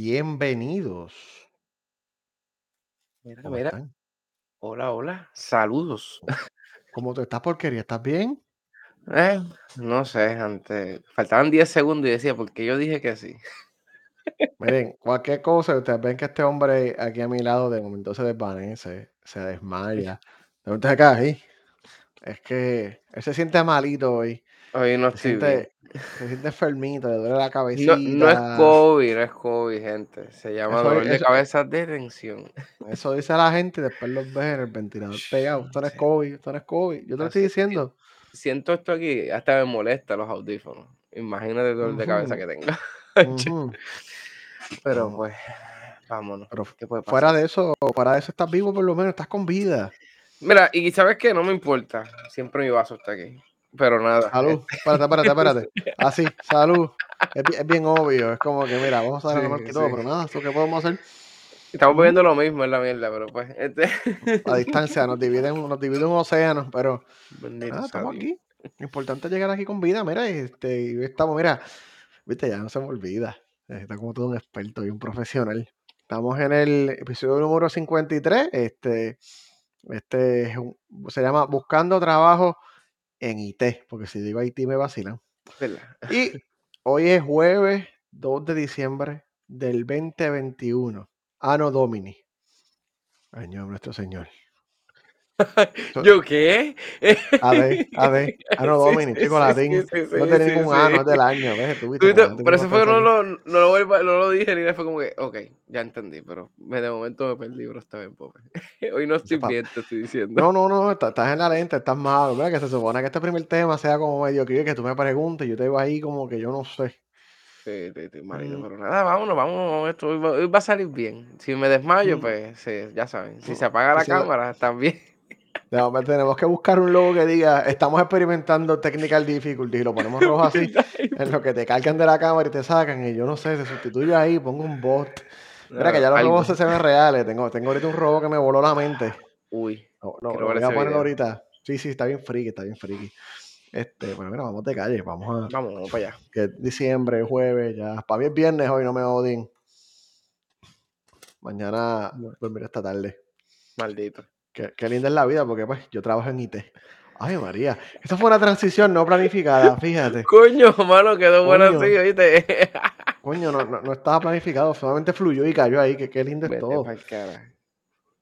Bienvenidos. Mira, ¿Cómo mira. están? Hola, hola. Saludos. ¿Cómo tú estás, porquería? ¿Estás bien? Eh, no sé, antes faltaban 10 segundos y decía, ¿por qué yo dije que sí? Miren, cualquier cosa, ustedes ven que este hombre aquí a mi lado de momento se desvanece, se desmaya. De momento se cae ahí. Es que él se siente malito hoy. Hoy no estoy bien. siente, se siente enfermito, le duele la No, no es cabecita. COVID, no es COVID, gente. Se llama Eso, dolor de eso, cabeza de tensión. eso dice la gente y después los ves en el ventilador pegado. Esto no es Sí, COVID, esto no es COVID. Yo te lo estoy diciendo. Siento esto aquí, hasta me molesta los audífonos. Imagínate el dolor de cabeza que tengo. ujú. Pero pues, vámonos. pero ¿Qué puede fuera de eso, fuera de eso estás vivo por lo menos, estás con vida. Mira, y sabes qué, no me importa. Siempre mi vaso está aquí. Pero nada. Salud. Espérate, espérate, espérate. Así, salud. Es, bi- es bien obvio. Es como que, mira, vamos a marca Sí, todo, pero nada, ¿eso qué podemos hacer? Estamos bebiendo lo mismo, es la mierda, pero pues, este. A distancia, nos dividen, nos divide un océano, pero nada, estamos aquí. Lo importante es llegar aquí con vida, mira, este, y estamos, mira, viste, ya no se me olvida. Está como todo un experto y un profesional. Estamos en el episodio número 53. Este, este es un- se llama Buscando Trabajo en IT, porque si digo IT me vacilan. Y hoy es jueves 2 de diciembre del 2021. Anno Domini. Año de nuestro Señor. ¿Yo qué? AD, AD, Anno Sí, Domini, sí, chico sí, latín. No tiene ningún ano, es del año. ¿Ves? Tú Pero eso fue que no lo, no lo, no lo dije ni fue como que, ok, ya entendí, pero de momento me perdí, bro, está bien, pobre. Hoy no estoy bien, te estoy diciendo. No, no, no, estás, en la lente, estás malo. Mira que se supone que este primer tema sea como medio que tú me preguntes, yo te digo ahí como que yo no sé. Sí, sí, malito, Mm, pero nada, vámonos, vámonos, esto hoy va, hoy va a salir bien. Si me desmayo, mm, pues, sí, ya saben, si mm. se apaga la Pues no- cámara, también. De momento tenemos que buscar un logo que diga, estamos experimentando technical difficulty y lo ponemos rojo así, en lo que te cargan de la cámara y te sacan y yo no sé, se sustituye ahí, pongo un bot. Mira que ya los robots se ven reales, tengo, tengo ahorita un robot que me voló la mente. Uy, No, lo voy a poner video. ahorita. Sí, sí, está bien friki, está bien friki. Este, bueno, mira, vamos de calle, vamos a, Vamos, vamos para allá. que es diciembre, jueves, ya, para mí es viernes hoy, no me odien. Mañana dormiré esta tarde. Maldito. Qué, qué linda es la vida, porque pues yo trabajo en IT. Ay, María, esta fue una transición no planificada, fíjate. Coño, mano, quedó bueno así, ¿oíste? Coño, no, no, no estaba planificado, solamente fluyó y cayó ahí, que qué lindo es Vete todo. cara.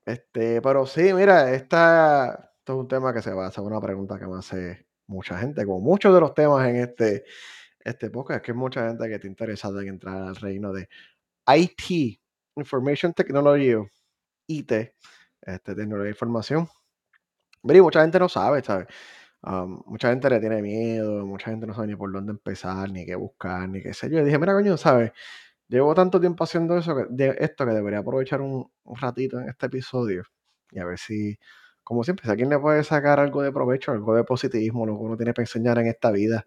Este, pero sí, mira, esta, esto es un tema que se basa en una pregunta que me hace mucha gente, como muchos de los temas en este, este podcast, que hay mucha gente que está interesada en entrar al reino de IT, Information Technology, IT, este, tecnología de información. Y mucha gente no sabe, ¿sabes? Mucha gente le tiene miedo, mucha gente no sabe ni por dónde empezar, ni qué buscar, ni qué sé yo. Y dije, mira, coño, ¿sabes? Llevo tanto tiempo haciendo eso que, de esto que debería aprovechar un, ratito en este episodio y a ver si, como siempre, si a alguien le puede sacar algo de provecho, algo de positivismo, lo que uno tiene para enseñar en esta vida.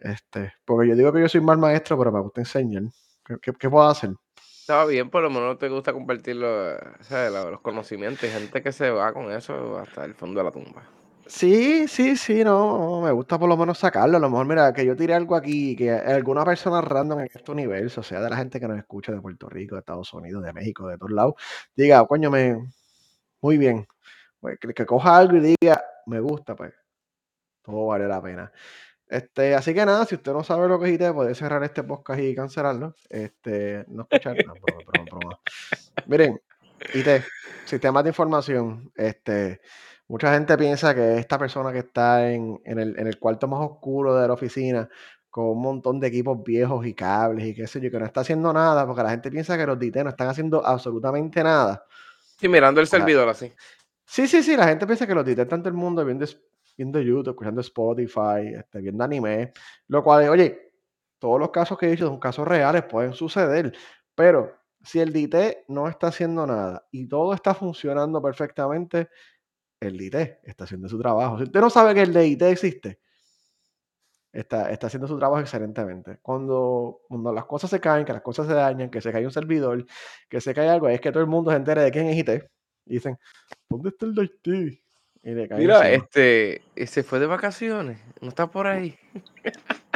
Este, porque yo digo que yo soy mal maestro, pero me gusta enseñar. ¿Qué, qué- qué puedo hacer? Estaba bien, por lo menos te gusta compartir los, los, conocimientos. Hay gente que se va con eso hasta el fondo de la tumba. Sí, sí, sí, no, me gusta por lo menos sacarlo. A lo mejor, mira, que yo tire algo aquí, que alguna persona random en este universo, sea de la gente que nos escucha de Puerto Rico, de Estados Unidos, de México, de todos lados, diga, coño, me, muy bien. Pues, que, que coja algo y diga, me gusta, pues, todo vale la pena. Este, así que nada, si usted no sabe lo que es IT, puede cerrar este podcast y cancelarlo. Este, no escuchar, no, broma, broma. Miren, IT, sistemas de información. Este, mucha gente piensa que esta persona que está en, en el, en el cuarto más oscuro de la oficina, con un montón de equipos viejos y cables y qué sé yo, que no está haciendo nada, porque la gente piensa que los de IT no están haciendo absolutamente nada. Sí, mirando el servidor así. Sí, sí, sí, la gente piensa que los IT están todo el mundo viendo, viendo YouTube, escuchando Spotify, este, viendo anime, lo cual, oye, todos los casos que he dicho son casos reales, pueden suceder, pero si el DT no está haciendo nada y todo está funcionando perfectamente, el DT está haciendo su trabajo. Si usted no sabe que el DIT existe, está, está haciendo su trabajo excelentemente. Cuando, cuando las cosas se caen, que las cosas se dañan, que se cae un servidor, que se cae algo, es que todo el mundo se entere de quién es IT. Y dicen, ¿dónde está el DT? Y le caen Mira, encima. este, eh, se fue de vacaciones. No está por ahí.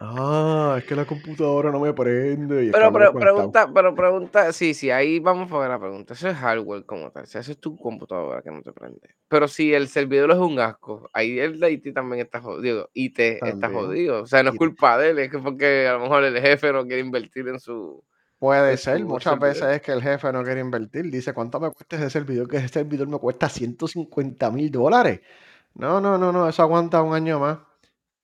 Ah, es que la computadora no me prende y Pero pregunta pero pregunta sí, sí, ahí vamos para la pregunta. Eso es hardware como tal, o sea, eso es tu computadora que no te prende. Pero si el servidor es un asco, ahí el de IT también está jodido, IT está También. jodido. O sea, no es culpa de él, es que porque a lo mejor el jefe no quiere invertir en su puede ser, muchas veces es que el jefe no quiere invertir. Dice: "¿Cuánto me cuesta ese servidor? Que ese servidor me cuesta $150,000 No, no, no, no, eso aguanta un año más.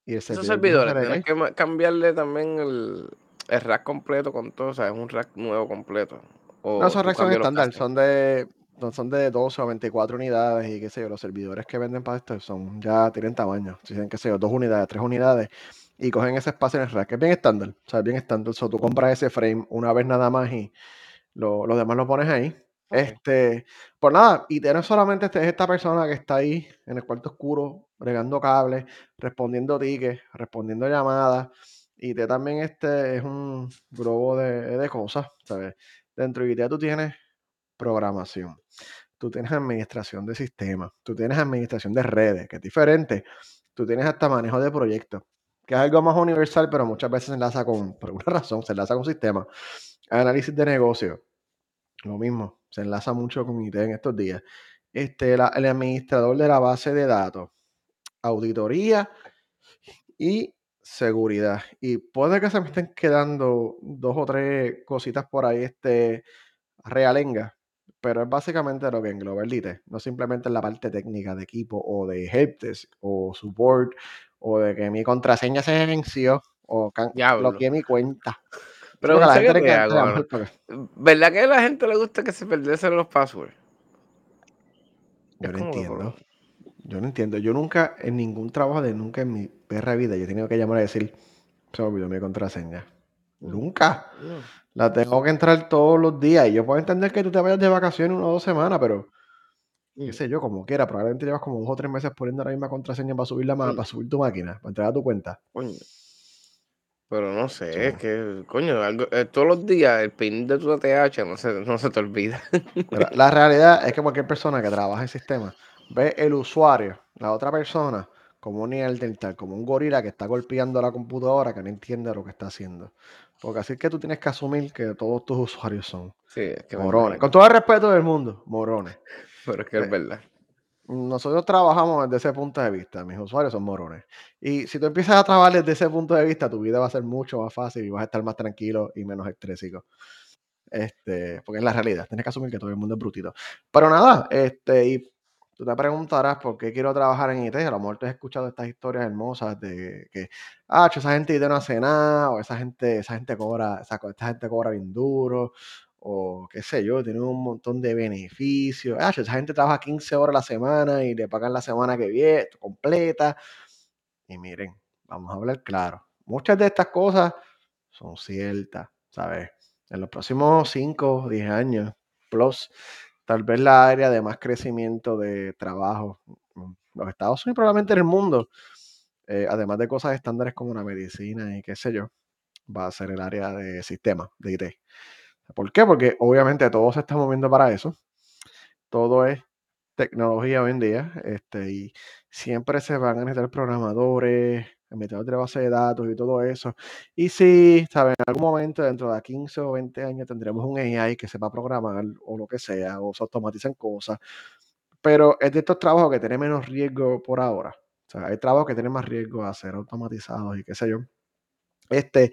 Y el Esos servidor servidores, tienes que cambiarle también el el rack completo con todo, o sea, es un rack nuevo completo, No, esos racks son estándar, son de son de 12 o 24 unidades y qué sé yo, los servidores que venden para esto son ya tienen tamaño, tienen, qué sé yo, 2 unidades, 3 unidades y cogen ese espacio en el rack. Es bien estándar, o sea, es bien estándar. So, tú compras ese frame una vez nada más y lo lo demás lo pones ahí. Este, pues nada, y tienes solamente este esta persona que está ahí en el cuarto oscuro, bregando cables, respondiendo tickets, respondiendo llamadas, y te también, este, es un globo de de cosas, ¿sabes? Dentro de ITEA tú tienes programación, tú tienes administración de sistemas, tú tienes administración de redes, que es diferente, tú tienes hasta manejo de proyectos, que es algo más universal, pero muchas veces se enlaza con, por alguna razón, se enlaza con sistemas, análisis de negocio, lo mismo, se enlaza mucho con IT en estos días. Este, el administrador de la base de datos, auditoría y seguridad. Y puede que se me estén quedando dos o tres cositas por ahí, este, realenga, pero es básicamente lo que engloba el IT, no simplemente en la parte técnica de equipo o de helpdesk o support o de que mi contraseña se venció o bloqueé mi cuenta. A la gente que hago, ¿verdad que a la gente le gusta que se perdiesen los passwords? Yo no entiendo. Yo no entiendo. Yo nunca, en ningún trabajo de nunca en mi perra vida, yo he tenido que llamar a decir, se me olvidó mi contraseña. Nunca. no, La tengo que entrar todos los días. Y yo puedo entender que tú te vayas de vacaciones una o dos semanas, pero qué mm, sé yo, como quiera. Probablemente llevas como dos o tres meses poniendo la misma contraseña para subir la ma- coño, para subir tu máquina, para entrar a tu cuenta. coño, pero no sé, es que, coño, algo, eh, todos los días el PIN de tu ATH no se no se te olvida. la realidad es que cualquier persona que trabaja en sistema ve el usuario, la otra persona, como un neandertal, como un gorila que está golpeando la computadora que no entiende lo que está haciendo. Porque así es que tú tienes que asumir que todos tus usuarios son Sí, es que me morones. Con todo el respeto del mundo, morones. pero es que es Eh, verdad. nosotros trabajamos desde ese punto de vista. Mis usuarios son morones. Y si tú empiezas a trabajar desde ese punto de vista, tu vida va a ser mucho más fácil y vas a estar más tranquilo y menos estrésico. Este, porque es la realidad, tienes que asumir que todo el mundo es brutito. Pero nada, este, y tú te preguntarás por qué quiero trabajar en IT. A lo mejor te has escuchado estas historias hermosas de que, ah, esa gente de IT no hace nada, o esa gente, esa gente cobra, esa, esta gente cobra bien duro, o qué sé yo, tiene un montón de beneficios. Ah, esa gente trabaja 15 horas a la semana y le pagan la semana que viene, completa. Y miren, vamos a hablar claro. Muchas de estas cosas son ciertas, ¿sabes? En los próximos 5 o 10 años, plus, tal vez la área de más crecimiento de trabajo, en los Estados Unidos, probablemente en el mundo, eh, además de cosas estándares como la medicina y qué sé yo, va a ser el área de sistemas, de IT. ¿Por qué? Porque obviamente todo se está moviendo para eso. Todo es tecnología hoy en día, este, y siempre se van a necesitar programadores, administradores de base de datos y todo eso. Y sí, ¿sabes? En algún momento, dentro de 15 o 20 años, tendremos un AI que sepa programar o lo que sea, o se automatizan cosas, pero es de estos trabajos que tienen menos riesgo por ahora. O sea, hay trabajos que tienen más riesgo a ser automatizados y qué sé yo. Este,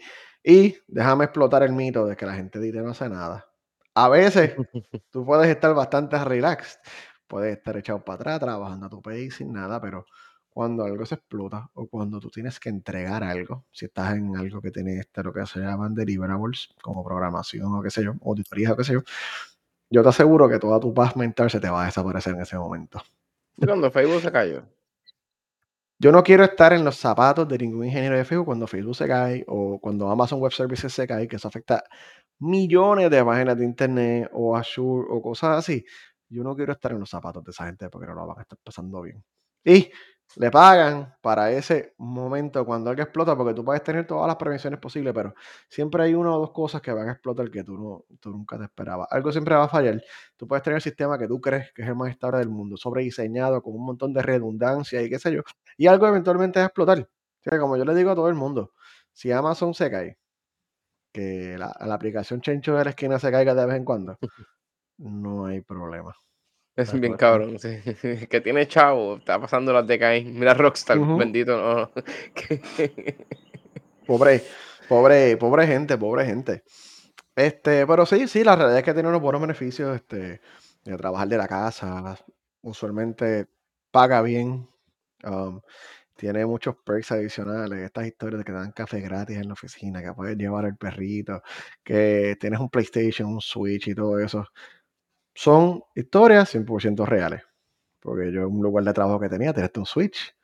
y déjame explotar el mito de que la gente dice no hace nada. A veces tú puedes estar bastante relaxed, puedes estar echado para atrás trabajando a tu pace sin nada, pero cuando algo se explota o cuando tú tienes que entregar algo, si estás en algo que tiene este, lo que se llaman deliverables, como programación o qué sé yo, auditoría o qué sé yo, yo te aseguro que toda tu paz mental se te va a desaparecer en ese momento. Cuando Facebook se cayó. Yo no quiero estar en los zapatos de ningún ingeniero de Facebook cuando Facebook se cae o cuando Amazon Web Services se cae, que eso afecta millones de páginas de internet o Azure o cosas así. Yo no quiero estar en los zapatos de esa gente porque no lo van a estar pasando bien. Y le pagan para ese momento cuando algo explota, porque tú puedes tener todas las prevenciones posibles, pero siempre hay una o dos cosas que van a explotar que tú, no, tú nunca te esperabas. Algo siempre va a fallar. Tú puedes tener el sistema que tú crees que es el más estable del mundo, sobrediseñado, con un montón de redundancia y qué sé yo, y algo eventualmente va a explotar. O sea, como yo le digo a todo el mundo, si Amazon se cae, que la la aplicación Chencho de la esquina se caiga de vez en cuando, no hay problema. Es bien cabrón, sí. Que tiene chavo, está pasando las de Caín. Mira Rockstar, Ujú. bendito, no. Pobre pobre pobre gente, pobre gente. Este, pero sí, sí, la realidad es que tiene unos buenos beneficios, este, de trabajar de la casa, usualmente paga bien, am, tiene muchos perks adicionales, estas historias de que te dan café gratis en la oficina, que puedes llevar el perrito, que tienes un PlayStation, un Switch y todo eso. Son historias 100% reales, porque yo en un lugar de trabajo que tenía, tenía un Switch,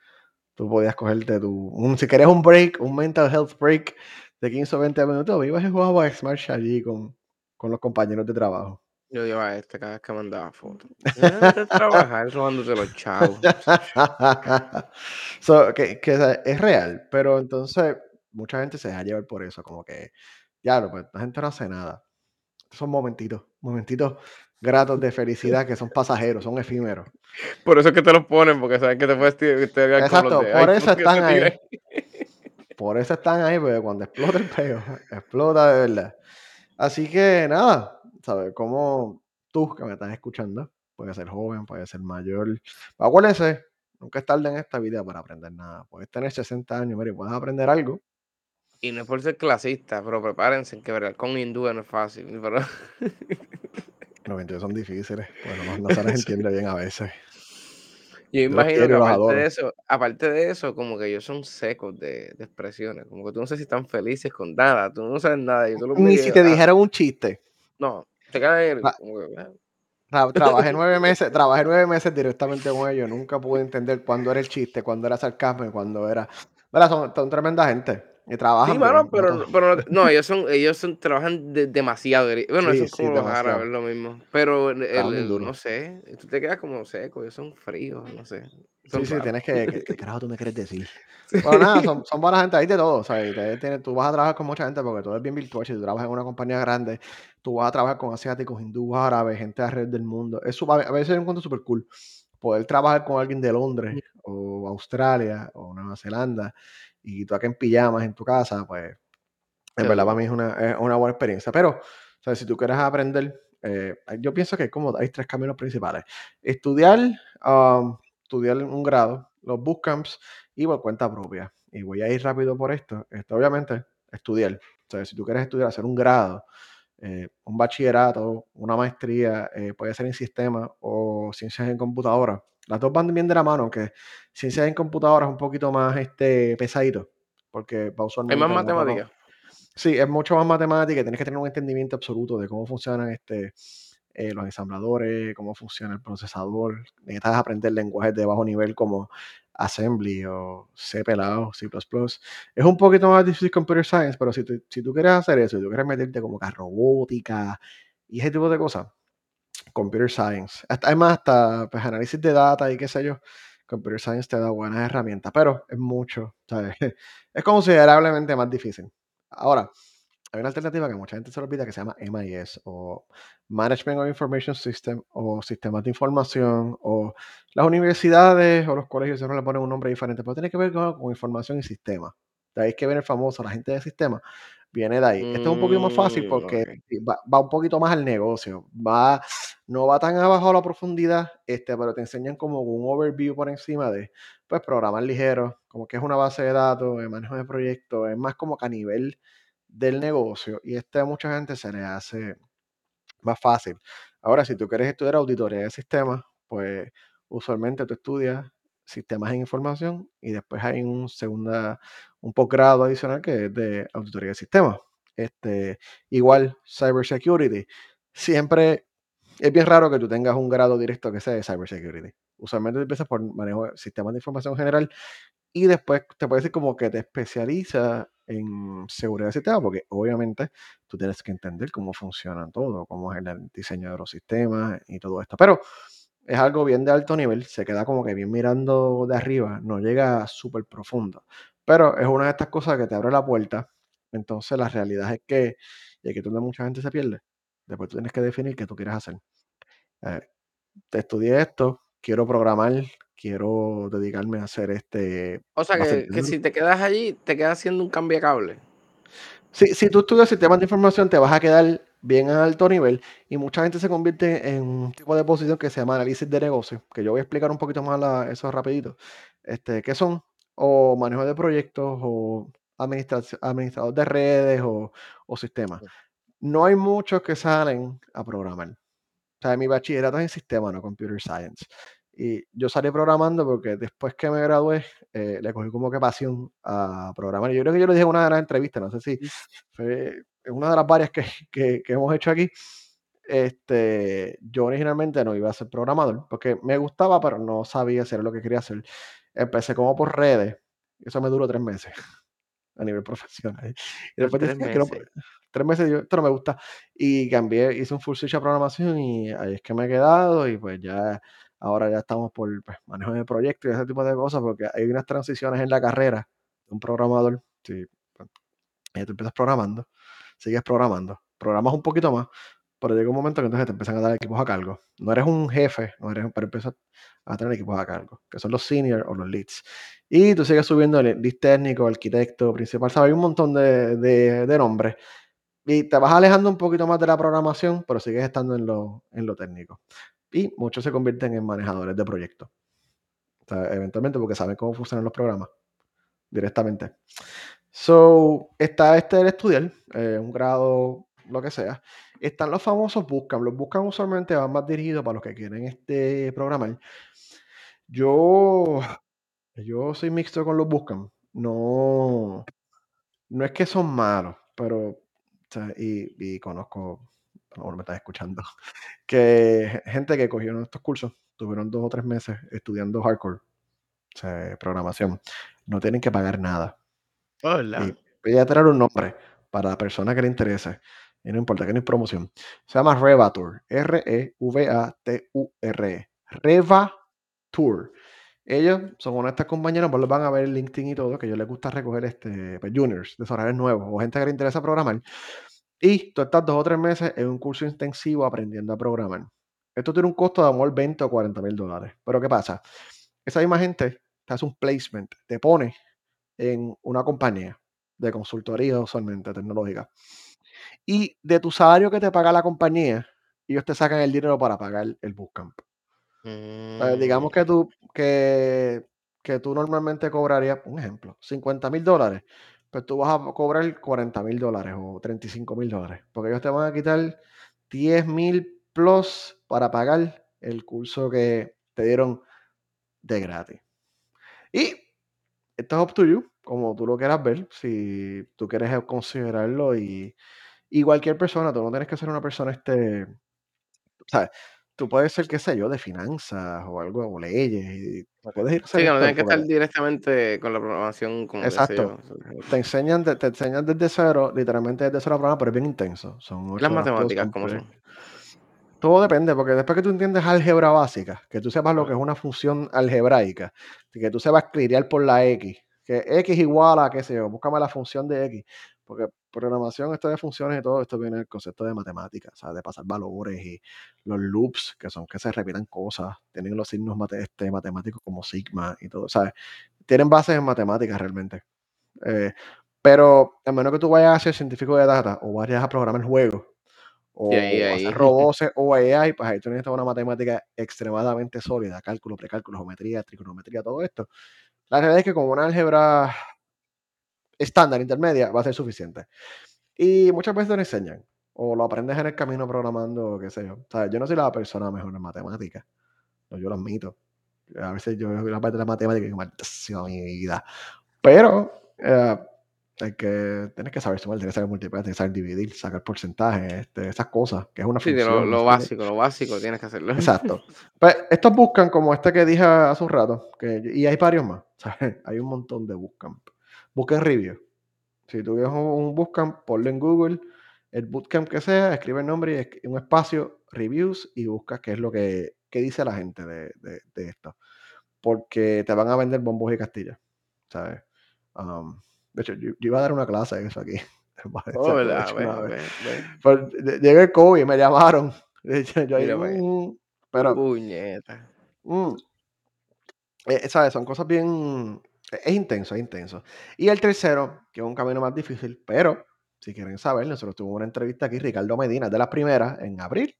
tú podías cogerte tu un si querías un break, un mental health break de 15 o 20 minutos, ibas y jugabas Smash allí con con los compañeros de trabajo. yo odiaba a este cada vez que mandaba fotos. A trabajar robándote los chavos. So, que que, es real, pero entonces mucha gente se deja llevar por eso, como que, diablo, pues esta gente no hace nada. Son momentitos, momentitos gratos de felicidad que son pasajeros, son efímeros. Por eso es que te los ponen, porque saben que te puedes ti tirar los Exacto, de por eso están ahí. Por eso están ahí, porque cuando explota el peo, explota de verdad. Así que nada, ¿sabes? Como tú que me estás escuchando, puede ser joven, puede ser mayor, acuérdese, nunca es tarde en esta vida para aprender nada. Puedes tener 60 años, mira, y puedes aprender algo. Y no es por ser clasista, pero prepárense que con hindúes no es fácil, pero Los 22 son difíciles, bueno, no, no se les Sí. entiende bien a veces. Yo los imagino que los aparte de eso aparte de eso, como que ellos son secos de de expresiones, como que tú no sé si están felices con nada, tú no sabes nada, los Ni si te ah, dijeran un chiste. no, te que, ah. tra- trabajé nueve meses, trabajé nueve meses directamente con ellos. Nunca pude entender cuándo era el chiste, cuándo era sarcasmo y cuándo era. Son, son tremenda gente y Sí, trabajan mano, bien, no pero pero no no, ellos son ellos son trabajan de demasiado, bueno, Sí, son sí, como los árabes, lo mismo, pero el el no sé, tú te quedas como seco, ellos son fríos, no sé, Sí, son sí, raros. tienes que, ¿qué, qué carajo tú me quieres decir? Bueno, nada, Sí. son, son buena gente, hay de todo, o sea, y te- tiene- tú vas a trabajar con mucha gente porque todo es bien virtual, si tú trabajas en una compañía grande, tú vas a trabajar con asiáticos, hindúes, árabes, gente alrededor del mundo, eso a a veces yo encuentro súper cool, poder trabajar con alguien de Londres, o Australia, o Nueva Zelanda, y tú acá en pijamas en tu casa, pues en verdad, para mí es una, es una buena experiencia. Pero, ¿sabes? Si tú quieres aprender, eh, yo pienso que como hay tres caminos principales. Estudiar, am, estudiar un grado, los bootcamps y por cuenta propia. Y voy a ir rápido por esto. Esto, obviamente, estudiar. O sea, si tú quieres estudiar, hacer un grado, eh, un bachillerato, una maestría, eh, puede ser en sistemas o ciencias en computadora. Las dos van bien de la mano, aunque ciencias en computadora es un poquito más este, pesadito, porque va más usualmente en la rama matemáticas. Sí, es mucho más matemática, tienes que tener un entendimiento absoluto de cómo funcionan, este, eh, los ensambladores, cómo funciona el procesador. Necesitas aprender lenguajes de bajo nivel como Assembly o C pelado, C++. Es un poquito más difícil Computer Science, pero si tú si tú quieres hacer eso, si tú quieres meterte como que a robótica y ese tipo de cosas, Computer Science. Hasta, además, hasta pues, análisis de data y qué sé yo, Computer Science te da buenas herramientas, pero es mucho, ¿sabes? Es considerablemente más difícil. Ahora, hay una alternativa que mucha gente se olvida que se llama MIS o Management of Information System o Sistemas de Información o las universidades o los colegios siempre le ponen un nombre diferente, pero tiene que ver con, información y sistemas. De ahí que viene el famoso, la gente de sistemas, viene de ahí. Este es un poquito más fácil Mm, porque va, va un poquito más al negocio, va, no va tan abajo a la profundidad, este, pero te enseñan como un overview por encima de, pues, programar ligero, como que es una base de datos, el manejo de proyectos, es más como que a nivel del negocio y este a mucha gente se le hace más fácil. Ahora, si tú quieres estudiar auditoría de sistemas, pues usualmente tú estudias sistemas en información y después hay un segunda, un posgrado adicional que es de auditoría de sistemas. Este, igual, cybersecurity. Siempre es bien raro que tú tengas un grado directo que sea de cybersecurity. Usualmente empiezas por manejo de sistemas de información general y después te puedes decir como que te especializa en seguridad de sistema, porque obviamente tú tienes que entender cómo funcionan todo, cómo es el diseño de los sistemas y todo esto. Pero es algo bien de alto nivel, se queda como que bien mirando de arriba, no llega súper profundo. Pero es una de estas cosas que te abre la puerta. Entonces la realidad es que, y aquí es donde mucha gente se pierde, después tú tienes que definir qué tú quieres hacer. Eh, te estudié esto, quiero programar quiero dedicarme a hacer, este, O sea, que que si te quedas allí, te quedas siendo un cambiacable. Si si tú estudias sistemas de información, te vas a quedar bien a alto nivel, y mucha gente se convierte en un tipo de posición que se llama análisis de negocio, que yo voy a explicar un poquito más la eso rapidito. Este, ¿qué son? O manejo de proyectos, o administrador de redes, o o sistemas. No hay muchos que salen a programar. O sea, mi bachillerato es en sistemas, no computer science. Y yo salí programando porque después que me gradué, eh, le cogí como que pasión a programar. Y yo creo que yo lo dije en una de las entrevistas, no sé si fue en una de las varias que que que hemos hecho aquí. Este, yo originalmente no iba a ser programador, porque me gustaba, pero no sabía era lo que quería hacer. Empecé como por redes, eso me duró 3 meses a nivel profesional. Y después 3 decía que no, meses. 3 meses, yo, esto no me gusta. Y cambié, hice un full switch a programación y ahí es que me he quedado y pues ya, ahora ya estamos por pues, manejo de proyectos y ese tipo de cosas, porque hay unas transiciones en la carrera de un programador. Sí, pues, tú empiezas programando, sigues programando, programas un poquito más, pero llega un momento que entonces te empiezan a dar equipos a cargo. No eres un jefe, no eres, pero empiezas a tener equipos a cargo, que son los seniors o los leads. Y tú sigues subiendo el lead técnico, arquitecto, principal, ¿sabes? Hay un montón de, de, de nombres. Y te vas alejando un poquito más de la programación, pero sigues estando en lo, en lo técnico. Y muchos se convierten en manejadores de proyectos. O sea, eventualmente porque saben cómo funcionan los programas directamente. So, está este el estudiar, eh, un grado, lo que sea. Están los famosos buscan. Los buscan usualmente van más dirigidos para los que quieren este programar. Yo, yo soy mixto con los buscan. No, no es que son malos, pero, o sea, y, y conozco, ahora me estás escuchando, que gente que cogieron estos cursos, tuvieron dos o tres meses estudiando hardcore, o sea, programación, no tienen que pagar nada. Y Hola. voy a traer un nombre para la persona que le interese, y no importa que no es promoción. Se llama Revatur, R-E-V-A-T-U-R-E. Revatur. Ellos son una de estas compañeras, pues los van a ver en LinkedIn y todo, que a ellos les gusta recoger este, pues, juniors, desarrolladores nuevos o gente que le interesa programar. Y tú estás dos o tres meses en un curso intensivo aprendiendo a programar. Esto tiene un costo de amor 20 o 40 mil dólares. Pero ¿qué pasa? Esa misma gente te hace un placement, te pone en una compañía de consultoría usualmente tecnológica. Y de tu salario que te paga la compañía, ellos te sacan el dinero para pagar el bootcamp. Digamos Mm. que tú, que, que tú normalmente cobrarías, un ejemplo, 50 mil dólares, pues tú vas a cobrar 40 mil dólares o 35 mil dólares, porque ellos te van a quitar 10 mil plus para pagar el curso que te dieron de gratis. Y esto es up to you, como tú lo quieras ver, si tú quieres considerarlo y, y cualquier persona, tú no tienes que ser una persona, este, ¿sabes? Tú puedes ser, qué sé yo, de finanzas o algo, o leyes, y Okey. puedes ir a Sí, que no esto, tiene que estar directamente con la programación, como exacto, te enseñan, te enseñan desde cero, literalmente desde cero programa, pero es bien intenso, son ¿Y las matemáticas cómo son? Todo depende, porque después que tú entiendes álgebra básica, que tú sepas lo que es una función algebraica, que tú sepas clirear por la X, que X igual a, qué sé yo, búscame la función de X, porque programación, esto de funciones y todo esto viene del concepto de matemáticas, o sea, de pasar valores y los loops, que son que se repitan cosas, tienen los signos mate- este, matemáticos como sigma y todo, ¿sabes? Tienen bases en matemáticas realmente. Eh, pero a menos que tú vayas a ser científico de data o vayas a programar Sí, ahí o hacer ahí. robots o AI, pues ahí tú necesitas una matemática extremadamente sólida, cálculo, precálculo, geometría, trigonometría, todo esto. La realidad es que con una álgebra estándar, intermedia, va a ser suficiente. Y muchas veces te lo enseñan, o lo aprendes en el camino programando, o qué sé yo. O sea, yo no soy la persona mejor en matemáticas, no, yo lo admito. A veces yo veo la parte de la matemática y digo, maldición mi vida. Pero eh, hay que, tienes que saber sumar, tienes que saber multiplicar, tienes que saber dividir, sacar porcentajes, este, esas cosas, que es una Sí, lo función, lo qué. básico, lo básico tienes que hacerlo. Exacto. Pues estos buscan como este que dije hace un rato, que, y hay varios más. Hay un montón de bootcamp. Busquen review. Si tú ves un, bootcamp, ponlo en Google, el bootcamp que sea, escribe el nombre y un espacio, reviews, y busca qué es lo que, qué dice la gente de, de- de esto. Porque te van a vender bombos y castillas. ¿Sabes? Um, de hecho, yo, yo iba a dar una clase de eso aquí. Oh. Pues, lle- llega el COVID, me llamaron. Yo ahí, ve. "Mm", pero Puñeta. Mm, Eh, ¿sabes? Son cosas bien es intenso, es intenso. Y el tercero, que es un camino más difícil, pero si quieren saber, nosotros tuvimos una entrevista aquí, Ricardo Medina, de las primeras, en abril.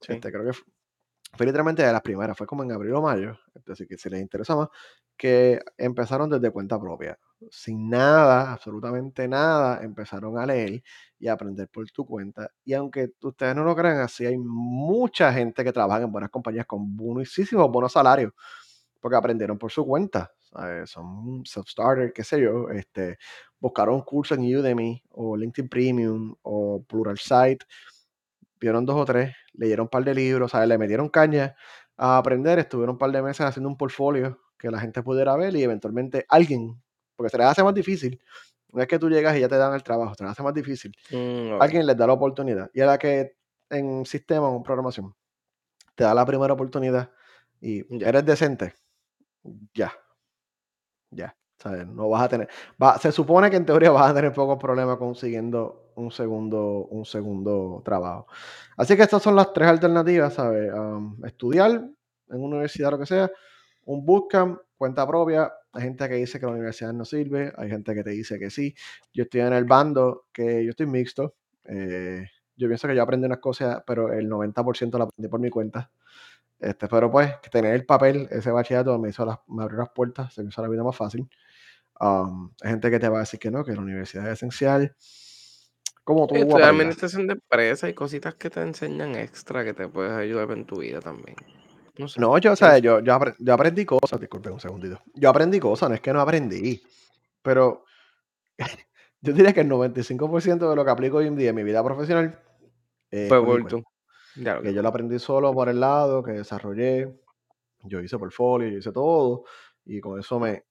Sí. Este, creo que fue literalmente de las primeras, fue como en abril o mayo, este, así que si les interesa más, que empezaron desde cuenta propia, sin nada, absolutamente nada, empezaron a leer y a aprender por tu cuenta. Y aunque ustedes no lo crean, así hay mucha gente que trabaja en buenas compañías con buenísimos buenos salarios, porque aprendieron por su cuenta. ¿Sabes? Son self-starter, qué sé yo, este, buscaron un curso en Udemy o LinkedIn Premium o Pluralsight vieron dos o tres, leyeron un par de libros, ¿sabes? Le metieron caña a aprender, estuvieron un par de meses haciendo un portfolio que la gente pudiera ver y eventualmente alguien, porque se les hace más difícil, no es que tú llegas y ya te dan el trabajo, se les hace más difícil, Mm, alguien les da la oportunidad. Y a la que en sistema o en programación te da la primera oportunidad y Ya. eres decente, ya, ya, ¿sabes? No vas a tener, se supone que en teoría vas a tener pocos problemas consiguiendo un segundo, un segundo trabajo. Así que estas son las tres alternativas, ¿sabes? Am, estudiar en una universidad, lo que sea, un bootcamp, cuenta propia. Hay gente que dice que la universidad no sirve, hay gente que te dice que sí. Yo estoy en el bando, que yo estoy mixto. eh, yo pienso que yo aprendí unas cosas, pero el 90% lo aprendí por mi cuenta. Este, pero pues, tener el papel, ese bachillerato me hizo las, me abrió las puertas, se me hizo la vida más fácil. Um, hay gente que te va a decir que no, que la universidad es esencial. ¿Cómo tú Estudiar administración de empresas y cositas que te enseñan extra que te puedes ayudar en tu vida también. No sé, No, yo, o sea, yo, yo, apre- yo aprendí cosas, disculpe un segundito. Yo aprendí cosas, no es que no aprendí, pero yo diría que el 95% de lo que aplico hoy en día en mi vida profesional es Fue Ya que Que yo lo aprendí solo por el lado, que desarrollé, yo hice portfolio, yo hice todo, y con eso me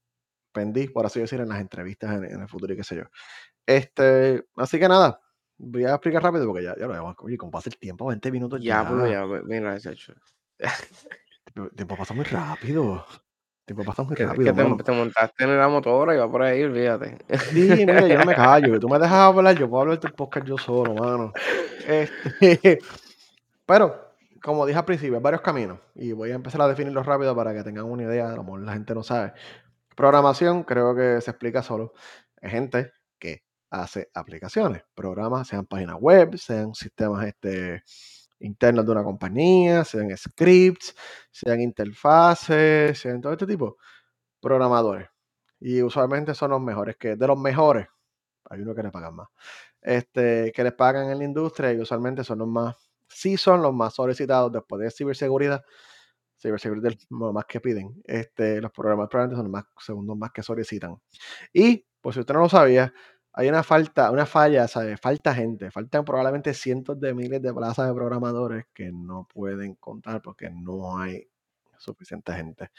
pendí, por así decir, en las entrevistas en, en el futuro y qué sé yo. Este, así que nada, voy a explicar rápido porque ya, ya lo vemos. Oye, ¿cómo pasa el tiempo? 20 minutos Diablo, ya. ya, ve mira, chacho. El tiempo pasa muy rápido. El tiempo pasa muy Que que rápido, te mano. te montaste en la motora y va por ahí, olvídate. Sí, mira, yo no me callo. Tú me dejas hablar, yo puedo hablar tu podcast yo solo, mano. Este, pero, como dije al principio, hay varios caminos. Y voy a empezar a definirlos rápido para que tengan una idea. A lo mejor la gente no sabe. Programación, creo que se explica solo. Hay gente que hace aplicaciones, programas, sean páginas web, sean sistemas este, internos de una compañía, sean scripts, sean interfaces, sean todo este tipo. Programadores. Y usualmente son los mejores, que de los mejores, hay uno que le pagan más, este, que les pagan en la industria y usualmente son los más, sí son los más solicitados después de ciberseguridad. Ciberseguridad es lo más que piden. Este, los programadores probablemente son los más, segundos más que solicitan. Y, por si usted no lo sabía, hay una falta, una falla, ¿sabe? Falta gente, faltan probablemente cientos de miles de plazas de programadores que no pueden contar porque no hay suficiente gente.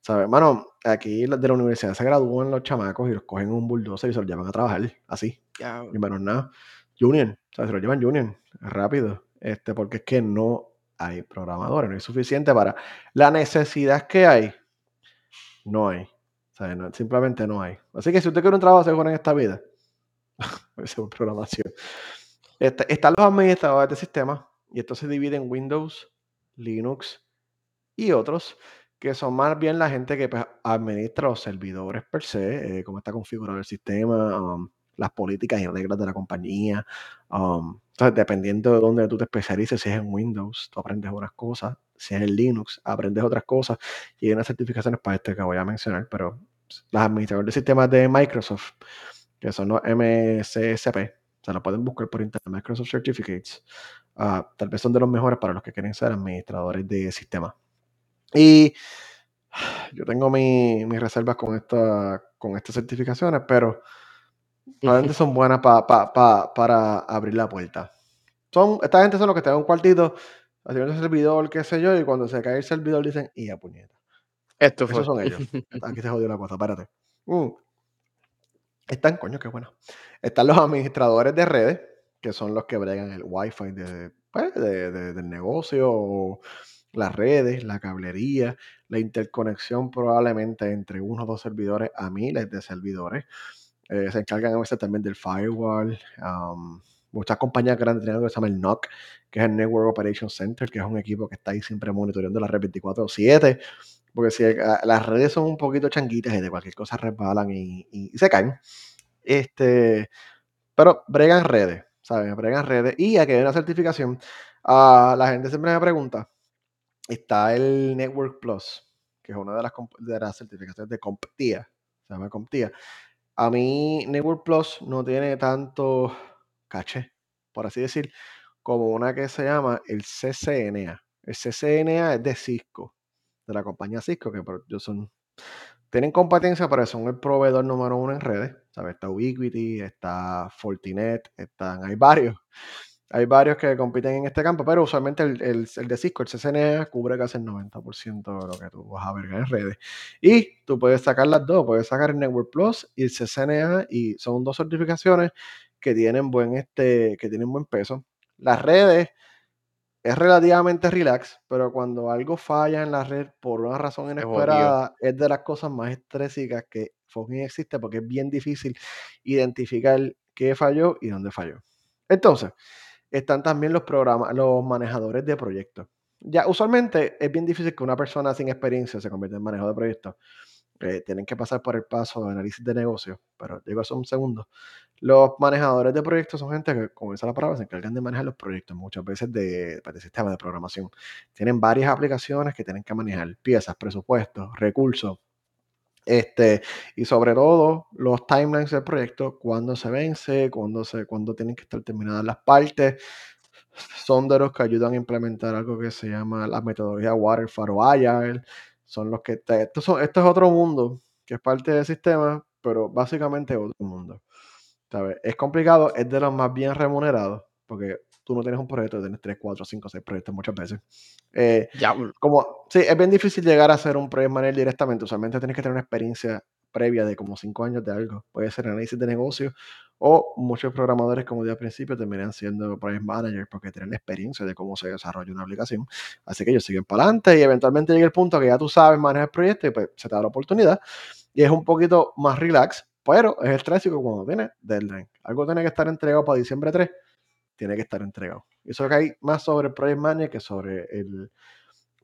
¿Sabes? Hermano, aquí de la universidad se gradúan los chamacos y los cogen un bulldozer y se los llevan a trabajar, así, y menos nada. Junior, o sea, se los llevan junior, rápido, este, porque es que no hay programadores, no hay suficiente para la necesidad que hay, no hay. O no- simplemente no hay. Así que si usted quiere un trabajo seguro en esta vida, ser programación. Este, están los administradores de sistemas, y esto se divide en Windows, Linux y otros que son más bien la gente que pues, administra los servidores per se, eh, cómo está configurado el sistema, um, las políticas y reglas de la compañía. um, entonces, dependiendo de dónde tú te especialices, si es en Windows, tú aprendes unas cosas, si es en Linux, aprendes otras cosas. Y hay unas certificaciones para este que voy a mencionar, pero las administradores de sistemas de Microsoft, que son los MCSP, se lo pueden buscar por internet, Microsoft Certificates. ah, tal vez son de los mejores para los que quieren ser administradores de sistemas. Y yo tengo mi- mis reservas con, esta, con estas certificaciones, pero realmente son buenas pa- pa- pa- para abrir la puerta. Son, esta gente son los que te dan un cuartito haciendo el servidor, qué sé yo, y cuando se cae el servidor dicen, y a puñeta. Esto Esos fue. son ellos. Aquí se jodió la cosa, espérate. Mm, Están, coño, qué bueno. Están los administradores de redes, que son los que bregan el wifi de, pues, de- de- del negocio, o las redes, la cablería, la interconexión probablemente entre uno o dos servidores a miles de servidores. Eh, se encargan a veces también del firewall. um, muchas compañías grandes tienen algo que se llama el NOC, que es el Network Operation Center, que es un equipo que está ahí siempre monitoreando la red 24/7 porque si las redes son un poquito changuitas y de cualquier cosa resbalan y, y se caen, este, pero bregan redes, ¿sabes? Bregan redes y aquí hay una certificación. Uh, la gente siempre me pregunta, está el Network Plus, que es una de las, de las certificaciones de CompTIA, se llama CompTIA. A mí Network Plus no tiene tanto caché, por así decir, como una que se llama el CCNA. El CCNA es de Cisco, de la compañía Cisco, que yo son, tienen competencia, pero son el proveedor número uno en redes. ¿sabes? Está Ubiquiti, está Fortinet, están, hay varios. Hay varios que compiten en este campo, pero usualmente el, el, el de Cisco, el CCNA, cubre casi el 90% de lo que tú vas a ver en redes. Y tú puedes sacar las dos, puedes sacar el Network Plus y el CCNA, y son dos certificaciones que tienen buen, este, que tienen buen peso. Las redes es relativamente relax, pero cuando algo falla en la red por una razón inesperada, es de las cosas más estrésicas que fucking existe porque es bien difícil identificar qué falló y dónde falló. Entonces, están también los programas, los manejadores de proyectos. Ya, usualmente es bien difícil que una persona sin experiencia se convierta en manejador de proyectos. Eh, tienen que pasar por el paso de análisis de negocio, pero digo eso un segundo. Los manejadores de proyectos son gente que, como dice la palabra, se encargan de manejar los proyectos, muchas veces de, de sistemas de programación. Tienen varias aplicaciones que tienen que manejar, piezas, presupuestos, recursos, este, y sobre todo los timelines del proyecto, cuando se vence, cuando, se, cuando tienen que estar terminadas las partes, son de los que ayudan a implementar algo que se llama la metodología Waterfall o Agile, son los que, esto, son, esto es otro mundo, que es parte del sistema, pero básicamente otro mundo. ¿sabes? Es complicado, es de los más bien remunerados, porque tú no tienes un proyecto, tienes 3, 4, 5, 6 proyectos muchas veces. Eh, como, sí, es bien difícil llegar a ser un project manager directamente, usualmente tienes que tener una experiencia previa de como 5 años de algo, puede ser análisis de negocio, o muchos programadores, como dije al principio, terminan siendo project manager porque tienen experiencia de cómo se desarrolla una aplicación, así que ellos siguen para adelante y eventualmente llega el punto que ya tú sabes manejar el proyecto y pues se te da la oportunidad, y es un poquito más relax, pero es el clásico cuando tiene deadline. Algo tiene que estar entregado para diciembre 3, tiene que estar entregado. Eso que hay más sobre el project manager que sobre el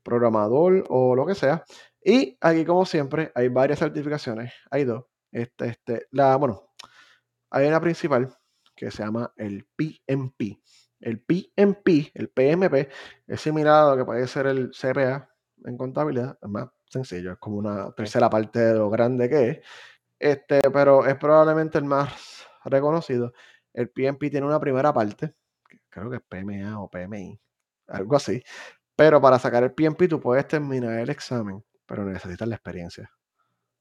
programador o lo que sea. Y aquí, como siempre, hay varias certificaciones. Hay dos. Este, este, la, bueno, hay una principal que se llama el PMP. El PMP, el PMP, es similar a lo que puede ser el CPA en contabilidad. Es más sencillo, es como una tercera parte de lo grande que es. Este, pero es probablemente el más reconocido. El PMP tiene una primera parte, creo que es PMA o PMI, algo así. Pero para sacar el PMP tú puedes terminar el examen, pero necesitas la experiencia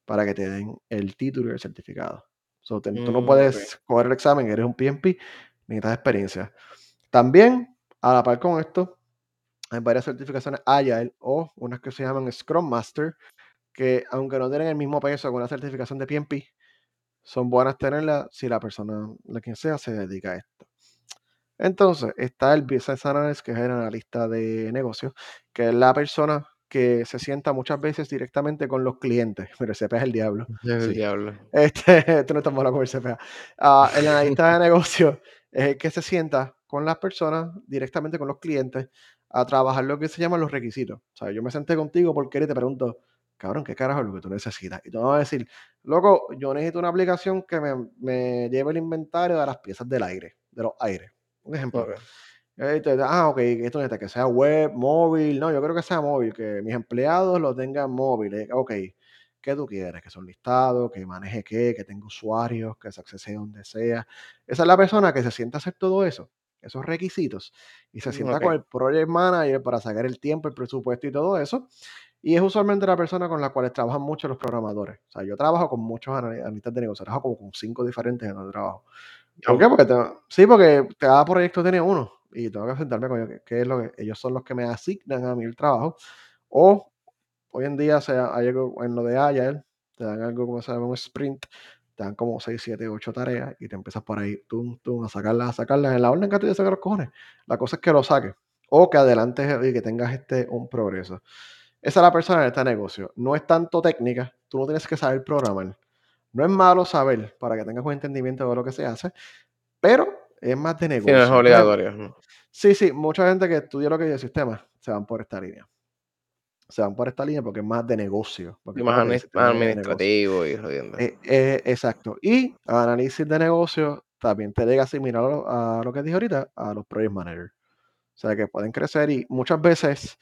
para que te den el título y el certificado. tú no mm, puedes coger el examen, eres un PMP, necesitas experiencia. También, a la par con esto, hay varias certificaciones Agile o unas que se llaman Scrum Master, que aunque no tienen el mismo peso que una certificación de PMP, son buenas tenerlas si la persona, la quien sea, se dedica a esto. Entonces, está el Business Analyst, que es el analista de negocios, que es la persona que se sienta muchas veces directamente con los clientes. Mira, CPA es el diablo. Es el diablo. Este, no está malo con el CPA. Ah, el analista de negocios es el que se sienta con las personas, directamente con los clientes, a trabajar lo que se llaman los requisitos. O sea, yo me senté contigo porque te pregunto, cabrón, ¿qué carajo es lo que tú necesitas? Y tú me vas a decir, loco, yo necesito una aplicación que me, me, lleve el inventario de las piezas del aire, de los aires. Un ejemplo. ah, ok, esto necesita que sea web, móvil. No, yo creo que sea móvil, que mis empleados lo tengan móvil. Eh, ok, ¿qué tú quieres? Que son listados, que maneje qué, que tenga usuarios, que se accese donde sea. Esa es la persona que se sienta a hacer todo eso esos requisitos y se mm, sienta con el project manager para sacar el tiempo, el presupuesto y todo eso. Y es usualmente la persona con la cual trabajan mucho los programadores. O sea, yo trabajo con muchos analistas de negocio, trabajo como con cinco diferentes en el trabajo. ¿Por qué? Porque sí, porque cada proyecto tiene uno y tengo que sentarme con ellos, que es lo que ellos son los que me asignan a mí el trabajo. O hoy en día algo en lo de Agile, te dan algo como se llama un sprint, te dan como 6, 7, 8 tareas y te empiezas por ahí, tum, tum, a sacarlas, a sacarlas en la orden que tú ya sacas los cojones. La cosa es que lo saques o que adelantes y que tengas este, un progreso. Esa es la persona en este negocio. No es tanto técnica, tú no tienes que saber programar. No es malo saber para que tengas un entendimiento de lo que se hace, pero es más de negocio. Sí, es obligatorio. Sí, sí, mucha gente que estudia lo que es el sistema se van por esta línea. se van por esta línea porque es más de negocio, porque Y más administrativo y jodiendo. Eh, eh, exacto. Y análisis de negocio también te llega similar a lo, a lo que dije ahorita, a los project managers. O sea, que pueden crecer y muchas veces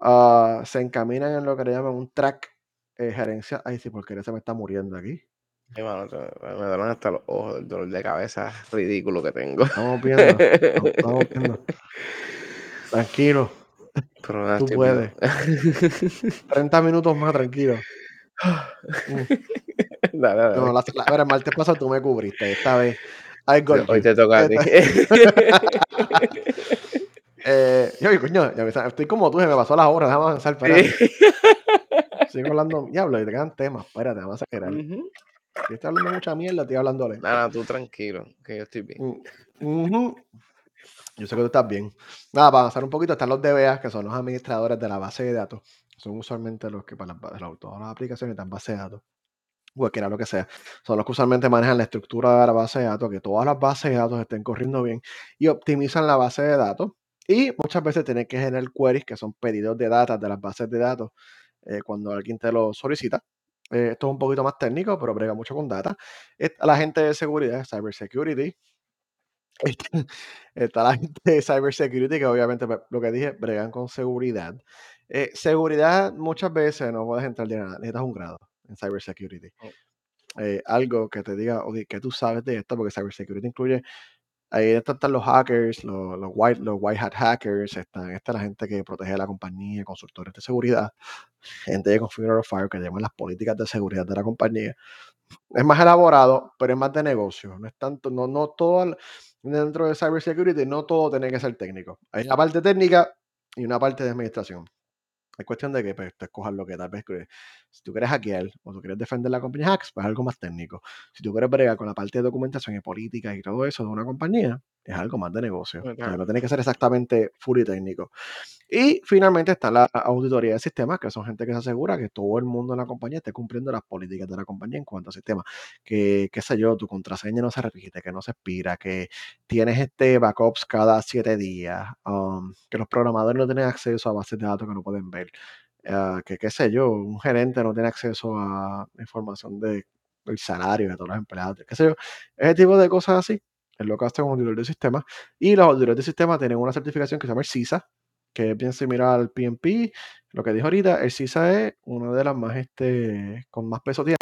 ah, se encaminan en lo que le llaman un track eh, gerencia. Ay, sí, porque se me está muriendo aquí. Ay, mano, me duelen hasta los ojos, el dolor de cabeza ridículo que tengo. Estamos viendo, estamos, viendo. Tranquilo, Pero nada, tú puedes. vivo. 30 minutos más, tranquilo. Mm. Dale, dale. No, la, el martes pasado tú me cubriste, esta vez. Ay. Hoy te toca a ti. Eh, yo, coño, ya me estoy como tú, se me pasó la hora, déjame avanzar, espérate. Sigo hablando, diablo, y te quedan temas, espérate, vamos a exagerar. Ujú. Si estoy hablando mucha mierda, estoy hablándole. Nada, tú tranquilo, que yo estoy bien. Mm. Yo sé que tú estás bien. Nada, para avanzar un poquito, están los DBA, que son los administradores de la base de datos. Son usualmente los que para las, todas las aplicaciones dan base de datos. Cualquiera lo que sea. Son los que usualmente manejan la estructura de la base de datos, que todas las bases de datos estén corriendo bien y optimizan la base de datos. Y muchas veces tienen que generar queries, que son pedidos de datos de las bases de datos, eh, cuando alguien te lo solicita. Eh, esto es un poquito más técnico, pero brega mucho con data. Está la gente de seguridad, cybersecurity. Está, está la gente de cybersecurity, que obviamente pues, lo que dije, bregan con seguridad. Eh, seguridad muchas veces no puedes entrar de nada, necesitas un grado en cybersecurity. Oh. Eh, algo que te diga, ok, que tú sabes de esto, porque cybersecurity incluye, ahí están, están los hackers, los, los white, los white hat hackers, están, está la gente que protege a la compañía, consultores de seguridad, gente de Configure of Fire que llevan las políticas de seguridad de la compañía. Es más elaborado, pero es más de negocio. No es tanto, no, no todo dentro de cybersecurity, no todo tiene que ser técnico. Hay una parte técnica y una parte de administración. Es cuestión de que pues, tú escojas lo que tal vez si tú quieres hackear o tú quieres defender la compañía hacks, pues es algo más técnico. Si tú quieres bregar con la parte de documentación y política y todo eso de una compañía, es algo más de negocio. O sea, Claro. no tiene que ser exactamente full y técnico. Y finalmente está la auditoría de sistemas, que son gente que se asegura que todo el mundo en la compañía esté cumpliendo las políticas de la compañía en cuanto a sistemas. Que, qué sé yo, tu contraseña no se repite, que no se expira, que tienes este backups cada siete días, um, que los programadores no tienen acceso a bases de datos que no pueden ver, ah, que qué sé yo, un gerente no tiene acceso a información de, del salario de todos los empleados, qué sé yo, ese tipo de cosas así. Es lo que hace un auditor de sistemas. Y los auditores de sistemas tienen una certificación que se llama el CISA, que es bien similar al PMP. Lo que dijo ahorita, el CISA es una de las más, este, con más peso tiene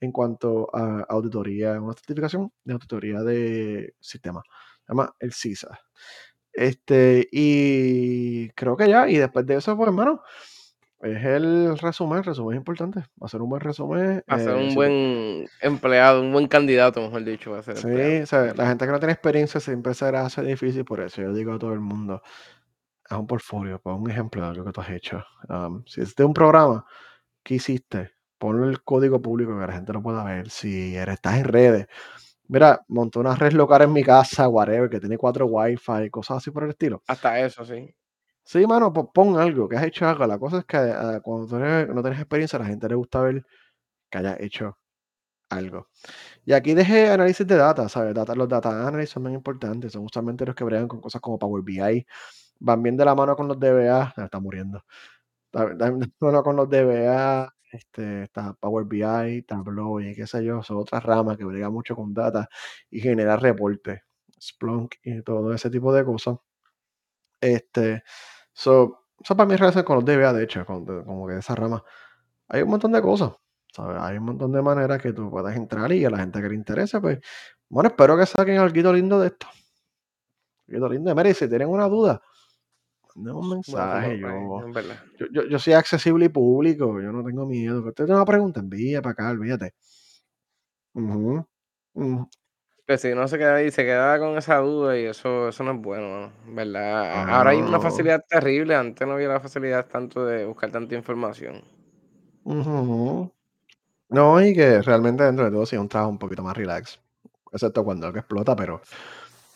en cuanto a auditoría, una certificación de auditoría de sistemas. Se llama el CISA. Este, y creo que ya, y después de eso, pues hermano, es el resumen, el resumen es importante, hacer un buen resumen. Va a ser eh, un buen empleado, un buen candidato, mejor dicho, va a ser. Sí, o sea, la gente que no tiene experiencia siempre será hace difícil, por eso yo digo a todo el mundo, haz un portfolio, pon un ejemplo de algo que tú has hecho. Um, si es de un programa, ¿qué hiciste? Ponle el código público que la gente lo pueda ver. Si eres, estás en redes, mira, monté una red local en mi casa, whatever, que tiene cuatro wifi, cosas así por el estilo. Hasta eso, sí. Sí, mano, pues pon algo, que has hecho algo. La cosa es que ah, cuando tú eres- no tienes experiencia, a la gente le gusta ver que hayas hecho algo. Y aquí dejé análisis de data, ¿sabes? Data, los data analysis son bien importantes, son usualmente los que bregan con cosas como Power BI, van bien de la mano con los DBA, ah, está muriendo, va- van de la mano con los DBA, este, está Power BI, Tableau y qué sé yo, son otras ramas que bregan mucho con data y generar reportes, Splunk y todo ese tipo de cosas. Este, so, eso para mí es relación con los DBA, de hecho, como que esa rama. Hay un montón de cosas. Hay un montón de maneras que tú puedes entrar y a la gente que le interese, pues, bueno, espero que saquen algo lindo de esto. Algo lindo. Mira, y si tienen una duda, manden un mensaje. Yo, yo, yo, yo soy accesible y público, yo no tengo miedo. Que usted tenga una pregunta, envía para acá, olvídate. Ujú, ujú. Que si no se queda ahí, se queda con esa duda y eso, eso no es bueno, ¿verdad? A- Ahora hay una Ah, facilidad terrible, antes no había la facilidad tanto de buscar tanta información. No, y que realmente dentro de todo sí es un trabajo un poquito más relax. Excepto cuando algo explota, pero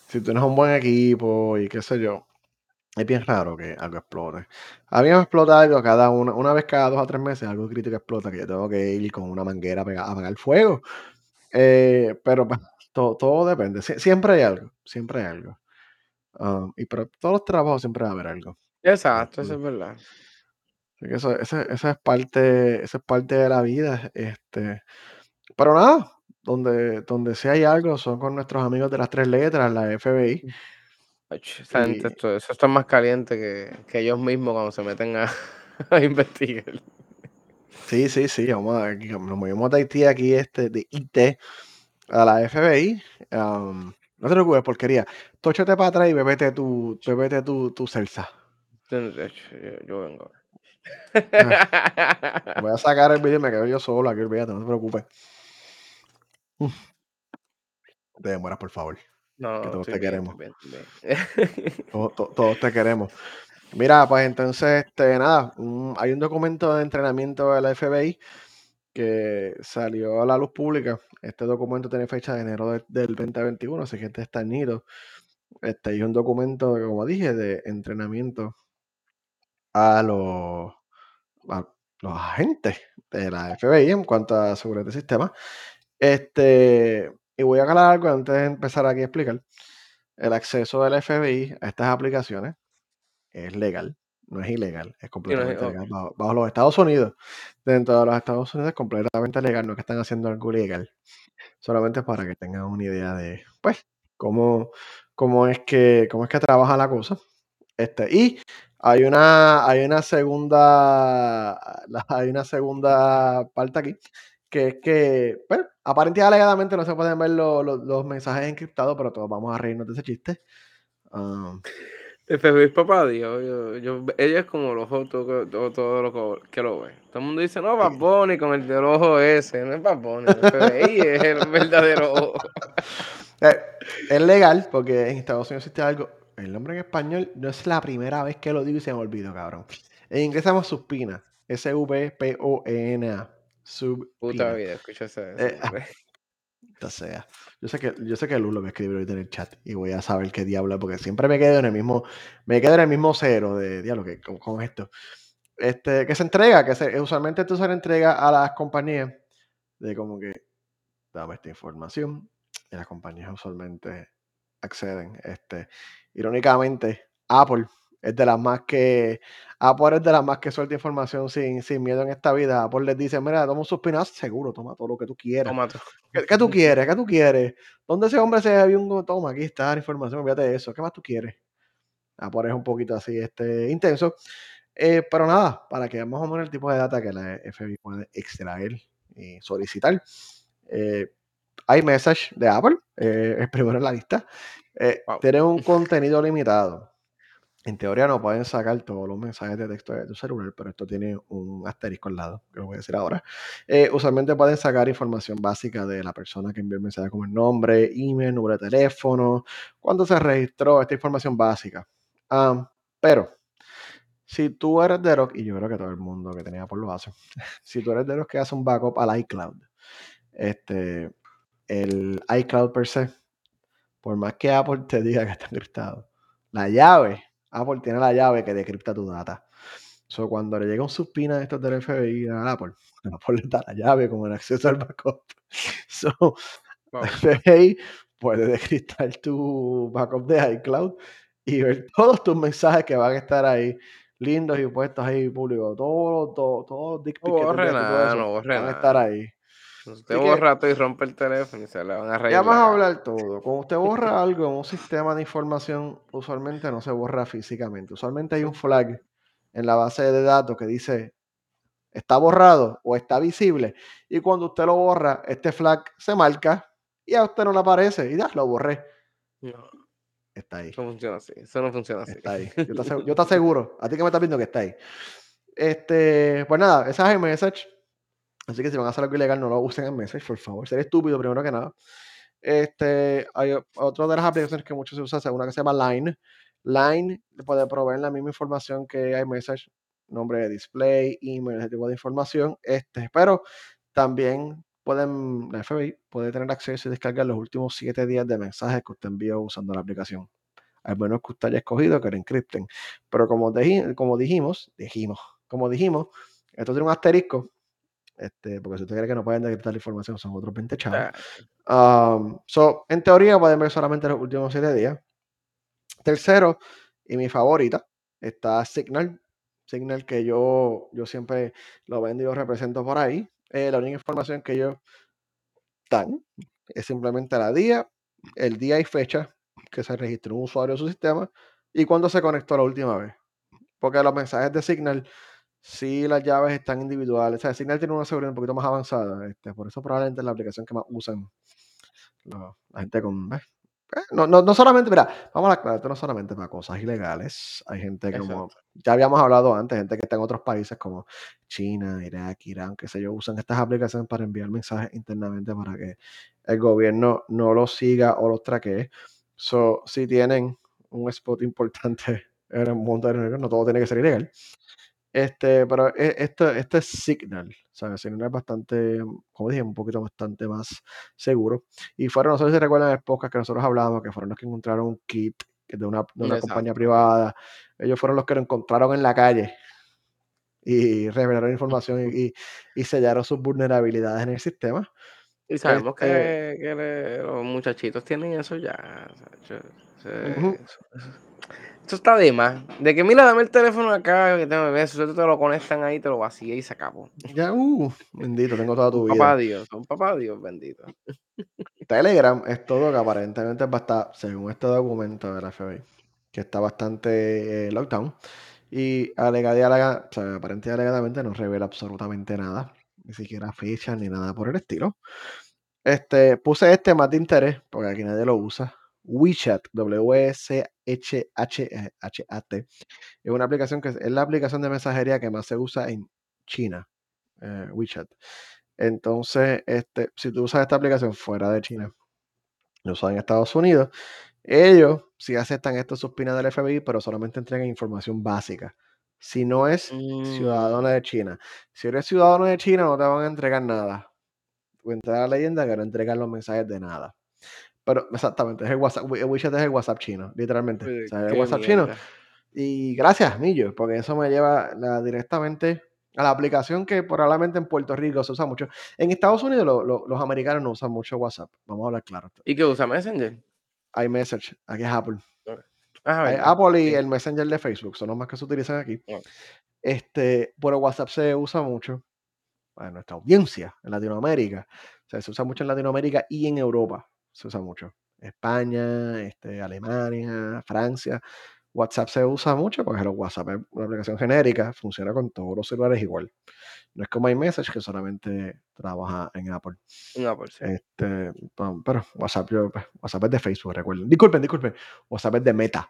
si tienes un buen equipo y qué sé yo, es bien raro que algo explote. A mí me explota algo cada una, una vez cada dos a tres meses, algo crítico explota, que yo tengo que ir con una manguera a pegar- a apagar el fuego. Eh, pero pues, todo, todo depende. Sie- siempre hay algo, siempre hay algo. Um, y pero todos los trabajos siempre va a haber algo. Exacto, eso es verdad. Así que eso ese esa es parte esa es parte de la vida, este, pero nada, donde donde sí hay algo son con nuestros amigos de las 3 letras, la FBI, Ach, esa gente, y esto eso está más caliente que que ellos mismos cuando se meten a a investigar. sí, sí, sí, vamos a nos movimos de Haití aquí, este, de IT a la FBI, no te preocupes, porquería, tú échate para atrás y bébete tu bébete tu tu Celsa. Yo vengo. Ah, voy a sacar el video y me quedo yo solo aquí, olvídate, no te preocupes. Te demueras, por favor, No, que no, todos te bien, queremos, bien, bien. todos to todos te queremos. Mira, pues entonces, este, nada, un hay un documento de entrenamiento de la FBI que salió a la luz pública. Este documento tiene fecha de enero de del 2021, así que este está nido. Este, es un documento, como dije, de entrenamiento a los a los agentes de la FBI en cuanto a seguridad de sistemas. Este, y voy a aclarar algo antes de empezar aquí a explicar. El acceso del FBI a estas aplicaciones es legal, no es ilegal, es no completamente legal bajo, bajo los Estados Unidos. Dentro de los Estados Unidos es completamente legal, no es que están haciendo algo ilegal. Solamente para que tengan una idea de, pues, cómo, cómo es que, cómo es que trabaja la cosa. Este, y hay una, hay una segunda, hay una segunda parte aquí, que es que, pues, aparentemente alegadamente no se pueden ver lo- lo- los mensajes encriptados, pero todos vamos a reírnos de ese chiste. Ah, El FBI papá Dios, yo yo ella es como los ojos todo todo todo lo que lo ve. Todo el mundo dice: "No, Bad. Bunny con el del ojo ese", no es Bad Bunny, el FBI es el verdadero ojo. Eh, es legal porque en Estados Unidos existe algo. El nombre en español no es la primera vez que lo digo y se me olvidó, cabrón. En inglés se llama Subpina. S-V-P-O-N-A. Puta vida, escucha ese ese Eh, sea. Yo sé que, yo sé que Luz lo va a escribir ahorita en el chat y voy a saber qué diablo porque siempre me quedo en el mismo, me quedo en el mismo cero de diablo que con, con esto. Este, que se entrega, que se, usualmente esto se le entrega a las compañías de como que dame esta información y las compañías usualmente acceden. Este, irónicamente, Apple es de las más que Apple es de las más que suelta información sin, sin miedo en esta vida. Apple les dice, mira, toma un suspinazo, seguro, toma todo lo que tú quieras. Toma tú. ¿Qué, qué tú quieres? ¿Qué tú quieres? ¿Dónde ese hombre se vio un toma? Aquí está la información, olvídate de eso. ¿Qué más tú quieres? Apple es un poquito así, este, intenso. Eh, pero nada, para que veamos más o menos el tipo de data que la FBI puede extraer y solicitar. Eh, iMessage de Apple, eh, el primero en la lista, eh, Guau. tiene un contenido limitado. En teoría no pueden sacar todos los mensajes de texto de tu celular, pero esto tiene un asterisco al lado, que lo voy a decir ahora. Eh, usualmente pueden sacar información básica de la persona que envió el mensaje, como el nombre, email, número de teléfono, cuándo se registró, esta información básica. Am, pero si tú eres de los, y yo creo que todo el mundo que tenía por lo hace, si tú eres de los que hace un backup al iCloud, este, el iCloud per se, por más que Apple te diga que está encriptado, la llave, Apple tiene la llave que decripta tu data. So, cuando le llega un suspina de estos del FBI a Apple, Apple le da la llave con el acceso al backup. So, Guau. FBI puede decriptar tu backup de iCloud y ver todos tus mensajes que van a estar ahí, lindos y puestos ahí públicos. Todos, todos, todos los dick que todo no van a estar ahí. Usted Así que borra todo y rompe el teléfono y se le van a reír ya vamos a hablar todo. Cuando usted borra algo en un sistema de información, usualmente no se borra físicamente. Usualmente hay un flag en la base de datos que dice está borrado o está visible. Y cuando usted lo borra, este flag se marca y a usted no le aparece. Y ya, lo borré. No, Está ahí, eso funciona así, eso no funciona así. está ahí. Yo te, asegu- yo te aseguro, a ti que me estás viendo que está ahí. Este, pues nada, esa es el message. Así que si van a hacer algo ilegal, no lo usen en message, por favor. Ser estúpido primero que nada. Este, hay otra de las aplicaciones que mucho se usa, es una que se llama Line. Line puede proveer la misma información que iMessage, nombre de display, email, ese tipo de información. Este, pero también pueden, la FBI puede tener acceso y descargar los últimos siete días de mensajes que usted envió usando la aplicación. Al menos que usted haya escogido que lo encripten. Pero como dijimos, dijimos, como dijimos, esto tiene un asterisco, este, porque si usted cree que no pueden decriptar la información, son otros 20 chavos. Um, so, en teoría pueden ver solamente los últimos siete días. Tercero, y mi favorita, está Signal. Signal que yo, yo siempre lo vendo y lo represento por ahí. Eh, la única información que ellos dan es simplemente la día, el día y fecha que se registró un usuario en su sistema y cuándo se conectó la última vez. Porque los mensajes de Signal, sí las llaves están individuales. O sea, Signal tiene una seguridad un poquito más avanzada. Este, por eso probablemente es la aplicación que más usan la, la gente con... Eh, No, no, no solamente, mira, vamos a esto no solamente para cosas ilegales. Hay gente como, ya habíamos hablado antes, gente que está en otros países como China, Irak, Irán, qué sé yo, usan estas aplicaciones para enviar mensajes internamente para que el gobierno no los siga o los traquee. So, si tienen un spot importante en el mundo no todo tiene que ser ilegal. Este, pero e- esto, esto es Signal, ¿sabes? Signal es bastante, como dije, un poquito bastante más seguro. Y fueron, no sé si recuerdan el podcast que nosotros hablábamos, que fueron los que encontraron un kit de una, de una compañía privada. Ellos fueron los que lo encontraron en la calle y revelaron información y, y- sellaron sus vulnerabilidades en el sistema. Y sabemos Este, que, que le- los muchachitos tienen eso ya. o sea, yo- se- ujú, eso, eso- eso está de más. De que mira, dame el teléfono acá, que tengo eso, te lo conectan ahí, te lo vacía y se acabó. ya, uh, bendito, tengo toda tu papá vida. Dios, un papá Dios bendito. Telegram es todo que aparentemente va a estar, según este documento de la FBI, que está bastante eh, lockdown. Y alega- y alega- o sea, aparentemente alegadamente no revela absolutamente nada, ni siquiera fecha ni nada por el estilo. Este, puse este más de interés, porque aquí nadie lo usa. WeChat, W-E-C-H-H-A-T. Es una aplicación que es la aplicación de mensajería que más se usa en China, eh, WeChat. Entonces, este, si tú usas esta aplicación fuera de China, lo usas en Estados Unidos, ellos sí aceptan estos suspinas del FBI, pero solamente entregan información básica. Si no es Mm, ciudadano de China. Si eres ciudadano de China, no te van a entregar nada. Cuenta la leyenda que no entregan los mensajes de nada. Pero exactamente, es el WhatsApp, el WeChat es el WhatsApp chino, literalmente. O sea, es el WhatsApp chino. Y gracias, Millo, porque eso me lleva la- directamente a la aplicación que probablemente en Puerto Rico se usa mucho. En Estados Unidos lo- lo- los americanos no usan mucho WhatsApp. Vamos a hablar claro. ¿Y qué usa Messenger? iMessage, aquí es Apple. Ah, Hay. Apple y Sí. el Messenger de Facebook son los más que se utilizan aquí. Este, pero WhatsApp se usa mucho para nuestra audiencia en Latinoamérica. O sea, se usa mucho en Latinoamérica y en Europa. Se usa mucho. España, este, Alemania, Francia. WhatsApp se usa mucho porque el WhatsApp es una aplicación genérica, funciona con todos los celulares igual. No es como iMessage que solamente trabaja en Apple. No, por sí. Este, pero WhatsApp, yo, pues, WhatsApp es de Facebook, recuerden. Disculpen, disculpen. WhatsApp es de Meta.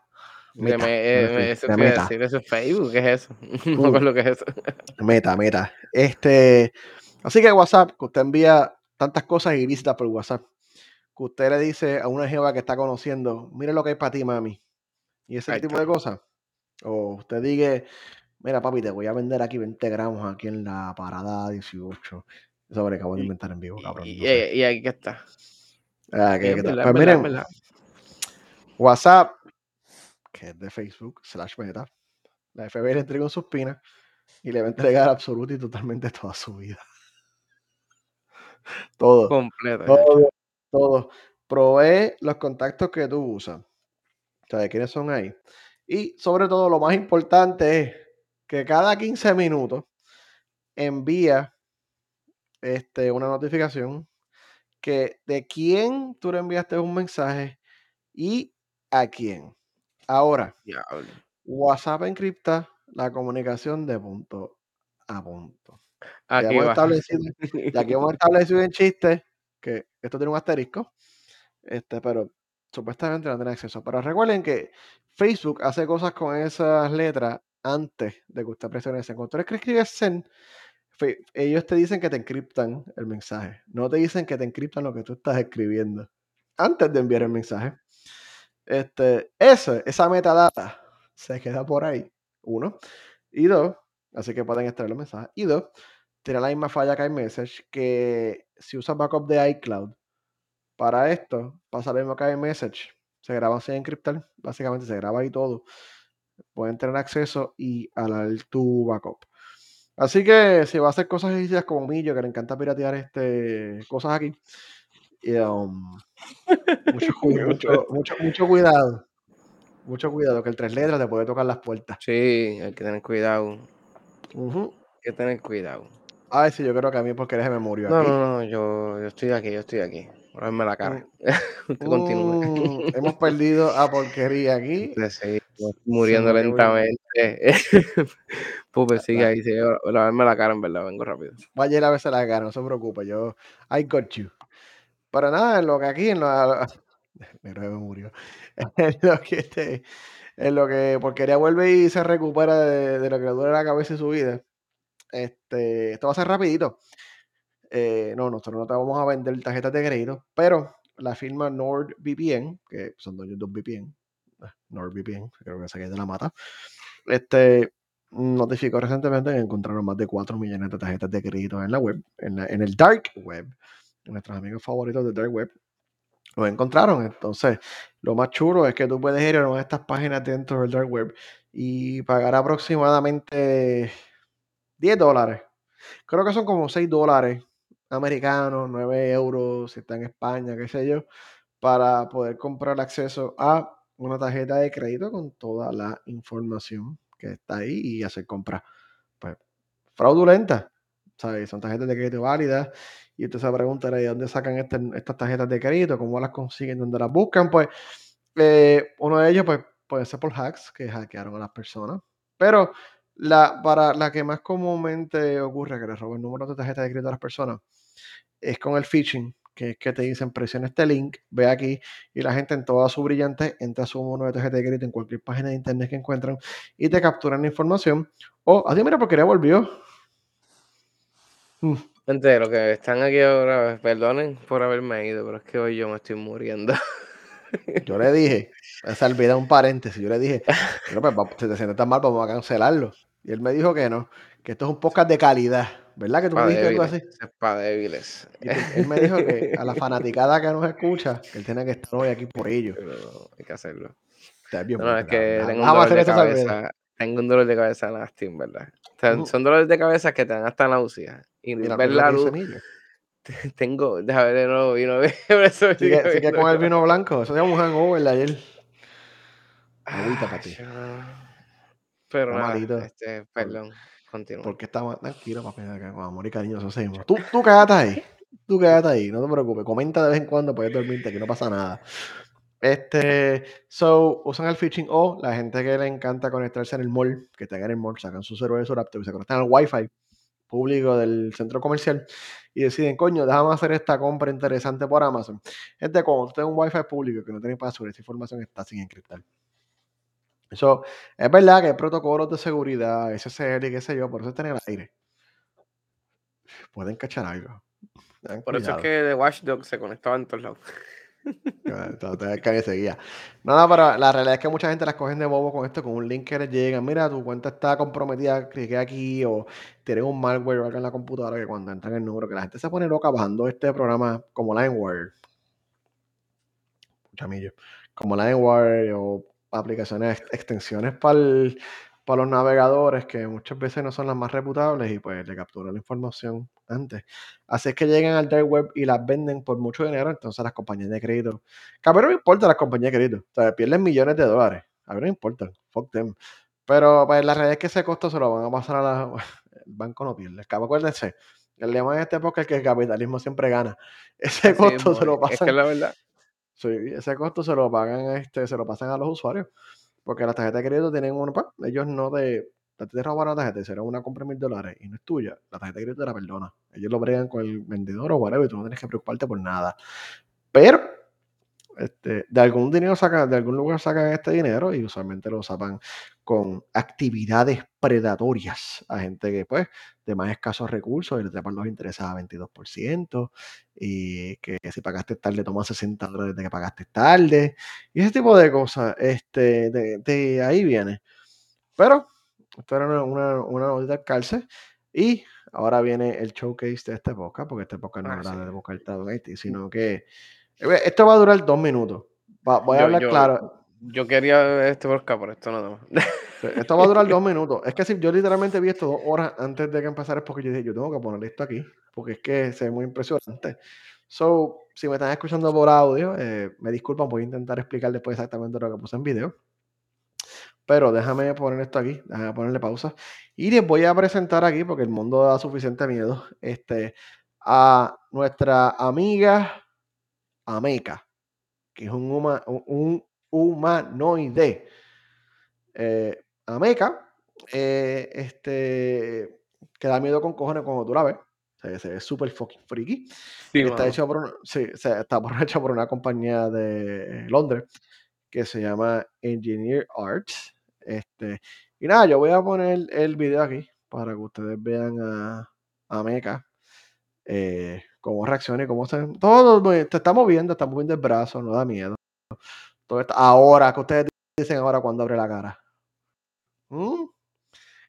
Meta, me- eh, me- eso de Meta. decir, eso es Facebook, ¿qué es eso? Uh. es eso. Meta, meta. Este, así que WhatsApp, que usted envía tantas cosas ilícitas por WhatsApp, que usted le dice a una jeva que está conociendo, mire lo que hay para ti, mami. Y ese Ahí tipo está. de cosas. O usted diga, mira, papi, te voy a vender aquí 20 gramos aquí en la parada 18. Eso me acabo de inventar en vivo, cabrón. Y, y- está. Ah, Y ¿qué- es qué tal? verdad, Pues miren, verdad. WhatsApp, que es de Facebook, slash meta, la FBI le entregó un suspina y le va a entregar absoluta y totalmente toda su vida. Todo. Completo. Todo, todo. Provee los contactos que tú usas. O sea, de quiénes son ahí. Y sobre todo, lo más importante es que cada 15 minutos envía este, una notificación que de quién tú le enviaste un mensaje y a quién. Ahora, Diablo. WhatsApp encripta la comunicación de punto a punto. Ya Aquí hemos establecido, ya aquí hemos establecido en chiste que esto tiene un asterisco, este, pero supuestamente no tiene acceso. Pero recuerden que Facebook hace cosas con esas letras antes de que usted presione ese. Cuando tú escribes send, ellos te dicen que te encriptan el mensaje. No te dicen que te encriptan lo que tú estás escribiendo antes de enviar el mensaje. Este, eso, esa metadata se queda por ahí. Uno. Y dos, así que pueden extraer los mensajes. Y dos, tiene la misma falla que iMessage, que si usas backup de iCloud para esto, pasa lo mismo que iMessage. Se graba sin encriptar, básicamente se graba ahí todo. Pueden tener acceso y alar tu backup. Así que si va a hacer cosas ilícitas como Millo, que le encanta piratear este, cosas aquí, y, um, mucho, cuidado. Mucho cuidado, que el tres letras te puede tocar las puertas. Sí, hay que tener cuidado. Hay que tener cuidado. Ay, sí, yo creo que a mí porque se me murió No, aquí. no, no, yo, yo estoy aquí, yo estoy aquí. Por verme la cara. Continúe. mm, hemos perdido a porquería aquí. Sí, muriendo Will. lentamente. Pupe, sigue ahí, a lavarme la cara, en verdad, vengo rápido. Vaya a veces la cara, no se preocupe, yo, I got you. Pero nada, en lo que aquí, en lo, me murió. En lo que este, en lo que porquería vuelve y se recupera de, de lo que le duele la cabeza y su vida. Este, esto va a ser rapidito. Eh, no, nosotros no te vamos a vender tarjetas de crédito, pero la firma NordVPN, que son dueños de VPN, ah, NordVPN, creo que se de la mata, este, notificó recientemente que encontraron más de 4 millones de tarjetas de crédito en la web, en, el dark web. Nuestros amigos favoritos del dark web lo encontraron. Entonces, lo más chulo es que tú puedes ir a una de estas páginas dentro del dark web y pagar aproximadamente 10 dólares. Creo que son como 6 dólares americanos, 9 euros si está en España, qué sé yo, para poder comprar acceso a una tarjeta de crédito con toda la información que está ahí y hacer compras pues, fraudulentas. ¿sabes? Son tarjetas de crédito válidas. Y usted se preguntará de dónde sacan este- estas tarjetas de crédito, cómo las consiguen, dónde las buscan. Pues eh, uno de ellos pues, puede ser por hacks que hackearon a las personas. Pero la, para la que más comúnmente ocurre que le roben números de tarjeta de crédito a las personas es con el phishing, que es que te dicen presiona este link, ve aquí, y la gente en toda su brillante entra a su número de tarjeta de crédito en cualquier página de internet que encuentran y te capturan la información. O, así mira, porque ya volvió. Mm, Gente, los que están aquí ahora, perdonen por haberme ido, pero es que hoy yo me estoy muriendo. Yo le dije, se olvida un paréntesis, yo le dije, "Mira, pues, si te sientes tan mal, vamos a cancelarlo. Y él me dijo que no, que esto es un podcast de calidad, ¿verdad? Que tú me Para dijiste algo así. es para débiles. Y él me dijo que a la fanaticada que nos escucha, que él tiene que estar hoy aquí por ello. Pero no, hay que hacerlo. Está bien, No, es que tengo un dolor de cabeza. Tengo un dolor de cabeza en verdad. O sea, Ujú. son dolores de cabeza que te dan hasta náusea. Y Mira, ver la luz, tengo, déjame ver de nuevo vino, eso Sigue, sigue con el vino blanco. Eso se llama un hangover ayer. Agüita para Ay, ti. Pero nada, este, perdón, continúa. Porque está mal- tranquilo, papi, con amor y cariño eso hacemos. Tú, tú quédate ahí. Tú quédate ahí, no te preocupes. Comenta de vez en cuando, puedes dormirte, que no pasa nada. Este, so, usan el phishing o la gente que le encanta conectarse en el mall, que están en el mall, sacan su celular de su laptop y se conectan al wifi público del centro comercial y deciden, coño, déjame hacer esta compra interesante por Amazon. Gente, cuando tú tienes un wifi público que no tienes password, esa información está sin encriptar. Eso es verdad que hay protocolos de seguridad, SSL y qué sé yo, por eso está en el aire. Pueden cachar algo. Por eso es que The Watchdog se conectaba en todos lados. Enseguida. No, no, pero la realidad es que mucha gente las cogen de bobo con esto, con un link que les llega. Mira, tu cuenta está comprometida, clique aquí, o tienen un malware o algo en la computadora que cuando entran el número, que la gente se pone loca bajando este programa como LimeWire. Chamillo. Como LimeWire o aplicaciones, ex- extensiones para los navegadores que muchas veces no son las más reputables y pues le capturan la información antes. Así es que llegan al dark web y las venden por mucho dinero, entonces las compañías de crédito. Que a mí no me importa las compañías de crédito. O sea, pierden millones de dólares. A mí no me importa. Fuck them. Pero pues la realidad es que ese costo se lo van a pasar a la... El banco no pierde. Acuérdense, el lema de este época es que el capitalismo siempre gana. Ese costo se lo es, es que pasan es la verdad. Ese costo se lo pagan, este, se lo pasan a los usuarios. Porque las tarjetas de crédito tienen un, pa, ellos no te, te roban la tarjeta, será una compra de mil dólares y no es tuya, la tarjeta de crédito te la perdona. Ellos lo bregan con el vendedor o whatever, y tú no tienes que preocuparte por nada. Pero, este, de algún dinero sacan, de algún lugar sacan este dinero y usualmente lo sacan con actividades predatorias a gente que, pues, de más escasos recursos y le trepan los intereses a 22%, y que si pagaste tarde, toma 60 dólares de que pagaste tarde, y ese tipo de cosas, este, de, de ahí viene. Pero, esto era una, una, una notita al cárcel, y ahora viene el showcase de esta época, porque esta época no Ah, era sí. de Haití, sino que esto va a durar dos minutos. Va- voy a Yo, hablar yo, claro. yo quería este podcast por esto nada más. Esto va a durar dos minutos. Es que si yo literalmente vi esto dos horas antes de que empezara, es porque yo dije, yo tengo que poner esto aquí, porque es que se ve muy impresionante. So, si me están escuchando por audio, eh, me disculpan, voy a intentar explicar después exactamente lo que puse en video. Pero déjame poner esto aquí, déjame ponerle pausa. Y les voy a presentar aquí, porque el mundo da suficiente miedo, este, a nuestra amiga Ameca, que es un, un humanoide. Eh, Ameca, eh, este, que da miedo con cojones cuando tú la ves. Se, ve súper fucking freaky. está, hecho por sí, está hecho por una compañía de Londres que se llama Engineer Arts. Este, y nada, yo voy a poner el video aquí para que ustedes vean a, a Mecha. Eh, cómo reacciona y cómo se. Todo te está moviendo, está moviendo el brazo, no da miedo. Todo ahora, que ustedes dicen ahora cuando abre la cara? ¿Mm?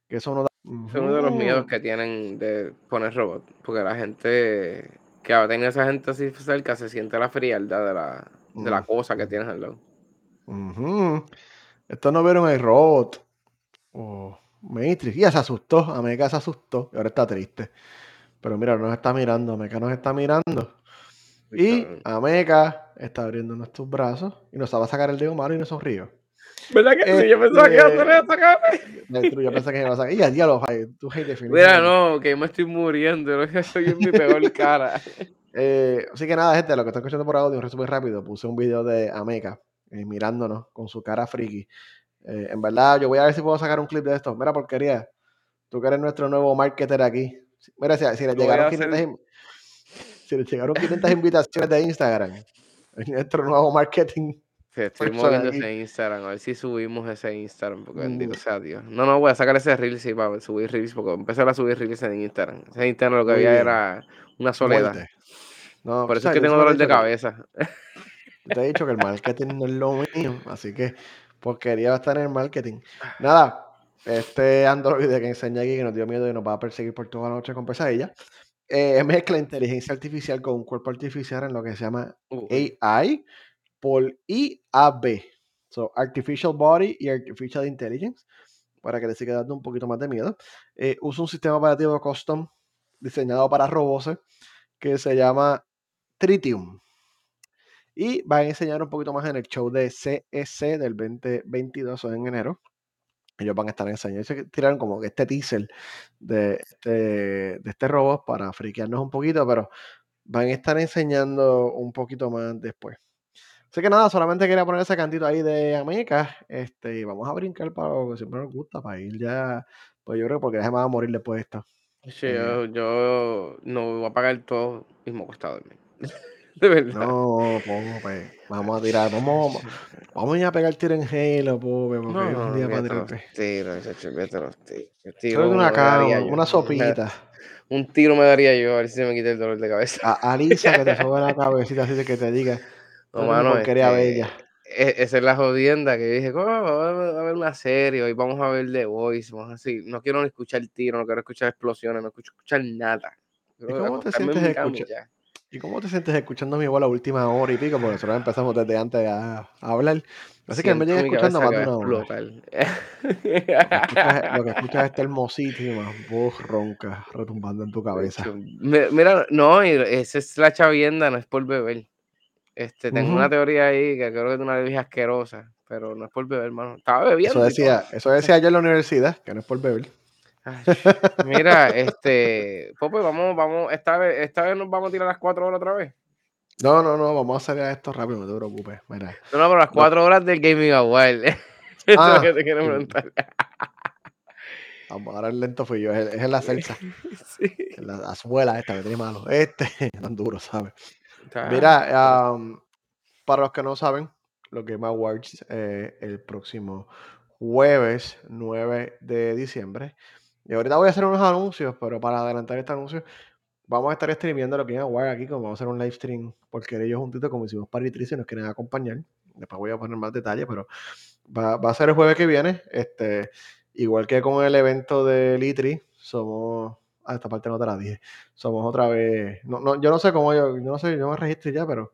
Que eso no da. Es uno de los miedos que tienen de poner robot. Porque la gente que tener esa gente así cerca se siente la frialdad de la, de la cosa que tienes al lado. Esto no vieron el robot. Oh, Matrix. Ya se asustó. América se asustó. Y ahora está triste. Pero mira, nos está mirando. América nos está mirando. Y Ameca está abriendo nuestros brazos y nos va a sacar el dedo malo y nos sonrió. ¿Verdad que sí? Yo pensaba que iba a sacarme. Yo pensé que iba a sacar. Y ya lo tú Mira, no, que me estoy muriendo. Soy en mi peor cara. Eh, así que nada, gente, lo que estoy escuchando por audio, un resumen rápido. Puse un video de Ameca eh, mirándonos con su cara friki. Eh, en verdad, yo voy a ver si puedo sacar un clip de esto. Mira, porquería. Tú que eres nuestro nuevo marketer aquí. Mira, si, si le llegaron 500, si le llegaron 500 invitaciones de Instagram, es nuestro nuevo marketing. Sí, estoy moviendo ese Instagram, a ver si subimos ese Instagram, porque bendito mm. sea Dios. No, no, voy a sacar ese reel sí, para subir reels, porque empecé a subir reels en Instagram. Ese Instagram lo que había era una soledad. No, Por eso es que tengo dolor de cabeza. te he dicho que el marketing no es lo mío, así que porquería va a estar en el marketing. Nada, este Android que enseña aquí que nos dio miedo y nos va a perseguir por toda la noche con pesadilla, eh, mezcla inteligencia artificial con un cuerpo artificial en lo que se llama AI por IAB. So, Artificial Body y Artificial Intelligence, para que le siga dando un poquito más de miedo. Eh, usa un sistema operativo custom diseñado para robots que se llama Tritium. Y va a enseñar un poquito más en el show de CES e del 2022 en enero. Ellos van a estar enseñando. Se tiraron como que este teaser de este, de este robot para friquearnos un poquito, pero van a estar enseñando un poquito más después. Así que nada, solamente quería poner ese cantito ahí de América. Este, y vamos a brincar para lo que siempre nos gusta, para ir ya. Pues yo creo que porque ya se me va a morir después de esto. Sí, eh, yo, no voy a pagar todo mismo costado de mí. de verdad. No, pongo, pues, vamos a tirar, vamos, vamos a ir a pegar tiro en Halo, porque no, un día para. Tiro, tiro, tiro. tiro una, cama, una sopita. Un tiro me daría yo, a ver si se me quita el dolor de cabeza. A Alisa que te sobe la cabecita así de que te diga. No, mano, quería este, bella. E, esa es la jodienda que dije, ¿cómo vamos a ver una serie? Hoy vamos a ver The Voice, vamos así. No quiero ni escuchar tiro, no quiero escuchar explosiones, no quiero escuchar nada. ¿Y cómo, te sientes escuchando? ¿Y cómo te sientes escuchando mi voz la última hora y pico? Porque nosotros empezamos desde antes a, hablar. Así que me llegué escuchando más de una hora. Lo que, escuchas, es esta hermosísima voz ronca retumbando en tu cabeza. Mira, no, esa es la chavienda, no es por beber. Este, tengo una teoría ahí que creo que es una bebida asquerosa, pero no es por beber, hermano. Estaba bebiendo. Eso decía, eso decía yo en la universidad, que no es por beber. Mira, este, Pope, vamos, vamos, esta vez, esta vez nos vamos a tirar las cuatro horas otra vez. No, no, no, vamos a hacer esto rápido, no te preocupes. Mira. No, no, pero las cuatro horas del Gaming Award. Eso es lo ah, que te quiero preguntar. Vamos, ahora el lento fui yo, es, en la salsa. Sí. La azuela esta que tiene malo. Este, tan duro, ¿sabes? Mira, para los que no saben, lo Game Awards eh, el próximo jueves 9 de diciembre. Y ahorita voy a hacer unos anuncios, pero para adelantar este anuncio, vamos a estar streamiendo lo Game Awards aquí, como vamos a hacer un live stream, porque ellos juntitos, como hicimos para y nos quieren acompañar. Después voy a poner más detalles, pero va, a ser el jueves que viene. Este, igual que con el evento de Litri, somos Ah, esta parte no te la dije. Somos otra vez. No, no, yo no sé cómo yo, yo no sé, yo me registré ya, pero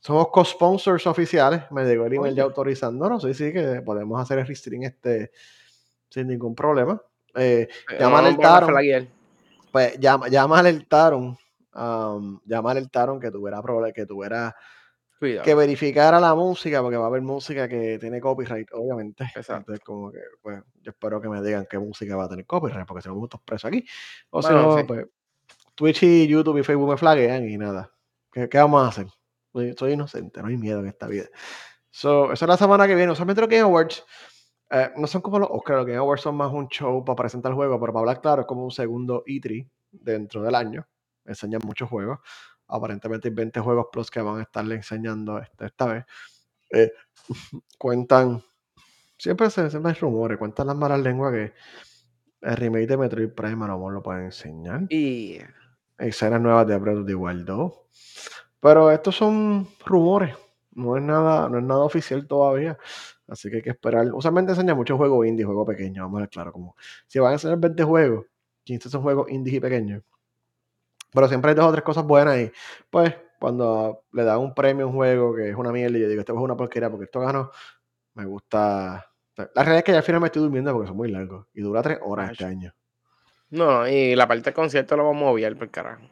somos co-sponsors oficiales. Me llegó el email ya autorizando. No, sí, sí, que podemos hacer el restring este sin ningún problema. Eh, eh llama al Taron. Pues llama, llama al Taron. Um, llama al Taron que tuviera problemas, que tuviera que verificara la música, porque va a haber música que tiene copyright, obviamente. Exacto. Entonces, como que, pues, yo espero que me digan qué música va a tener copyright, porque si no, estamos presos aquí. O si Bueno, no, sí. pues, Twitch y YouTube y Facebook me flaguean y nada. ¿Qué, qué vamos a hacer? Soy, soy inocente, no hay miedo en esta vida. So, eso es la semana que viene. Usualmente los Game Awards eh, no son como los Oscars. Los Game Awards son más un show para presentar el juego, pero para hablar claro es como un segundo E3 dentro del año. Enseñan muchos juegos. Aparentemente hay 20 juegos plus que van a estarle enseñando este, esta vez. Eh, cuentan, siempre, se, siempre hay rumores, cuentan las malas lenguas que el remake de Metroid Prime a lo mejor lo pueden enseñar. Y Escenas nuevas de Breath of the Wild 2. Pero estos son rumores. No es nada, no es nada oficial todavía. Así que hay que esperar. Usualmente enseñan muchos juegos indie, juegos pequeños. Vamos a ver, claro. Como si van a enseñar 20 juegos, 15 son juegos indie y pequeños. Pero siempre hay dos o tres cosas buenas y pues cuando le dan un premio a un juego que es una mierda y yo digo, este juego es una porquería porque esto ganó, me gusta. La realidad es que ya al final me estoy durmiendo porque son muy largos y dura tres horas este año. No, no, y la parte del concierto lo vamos a obviar por carajo.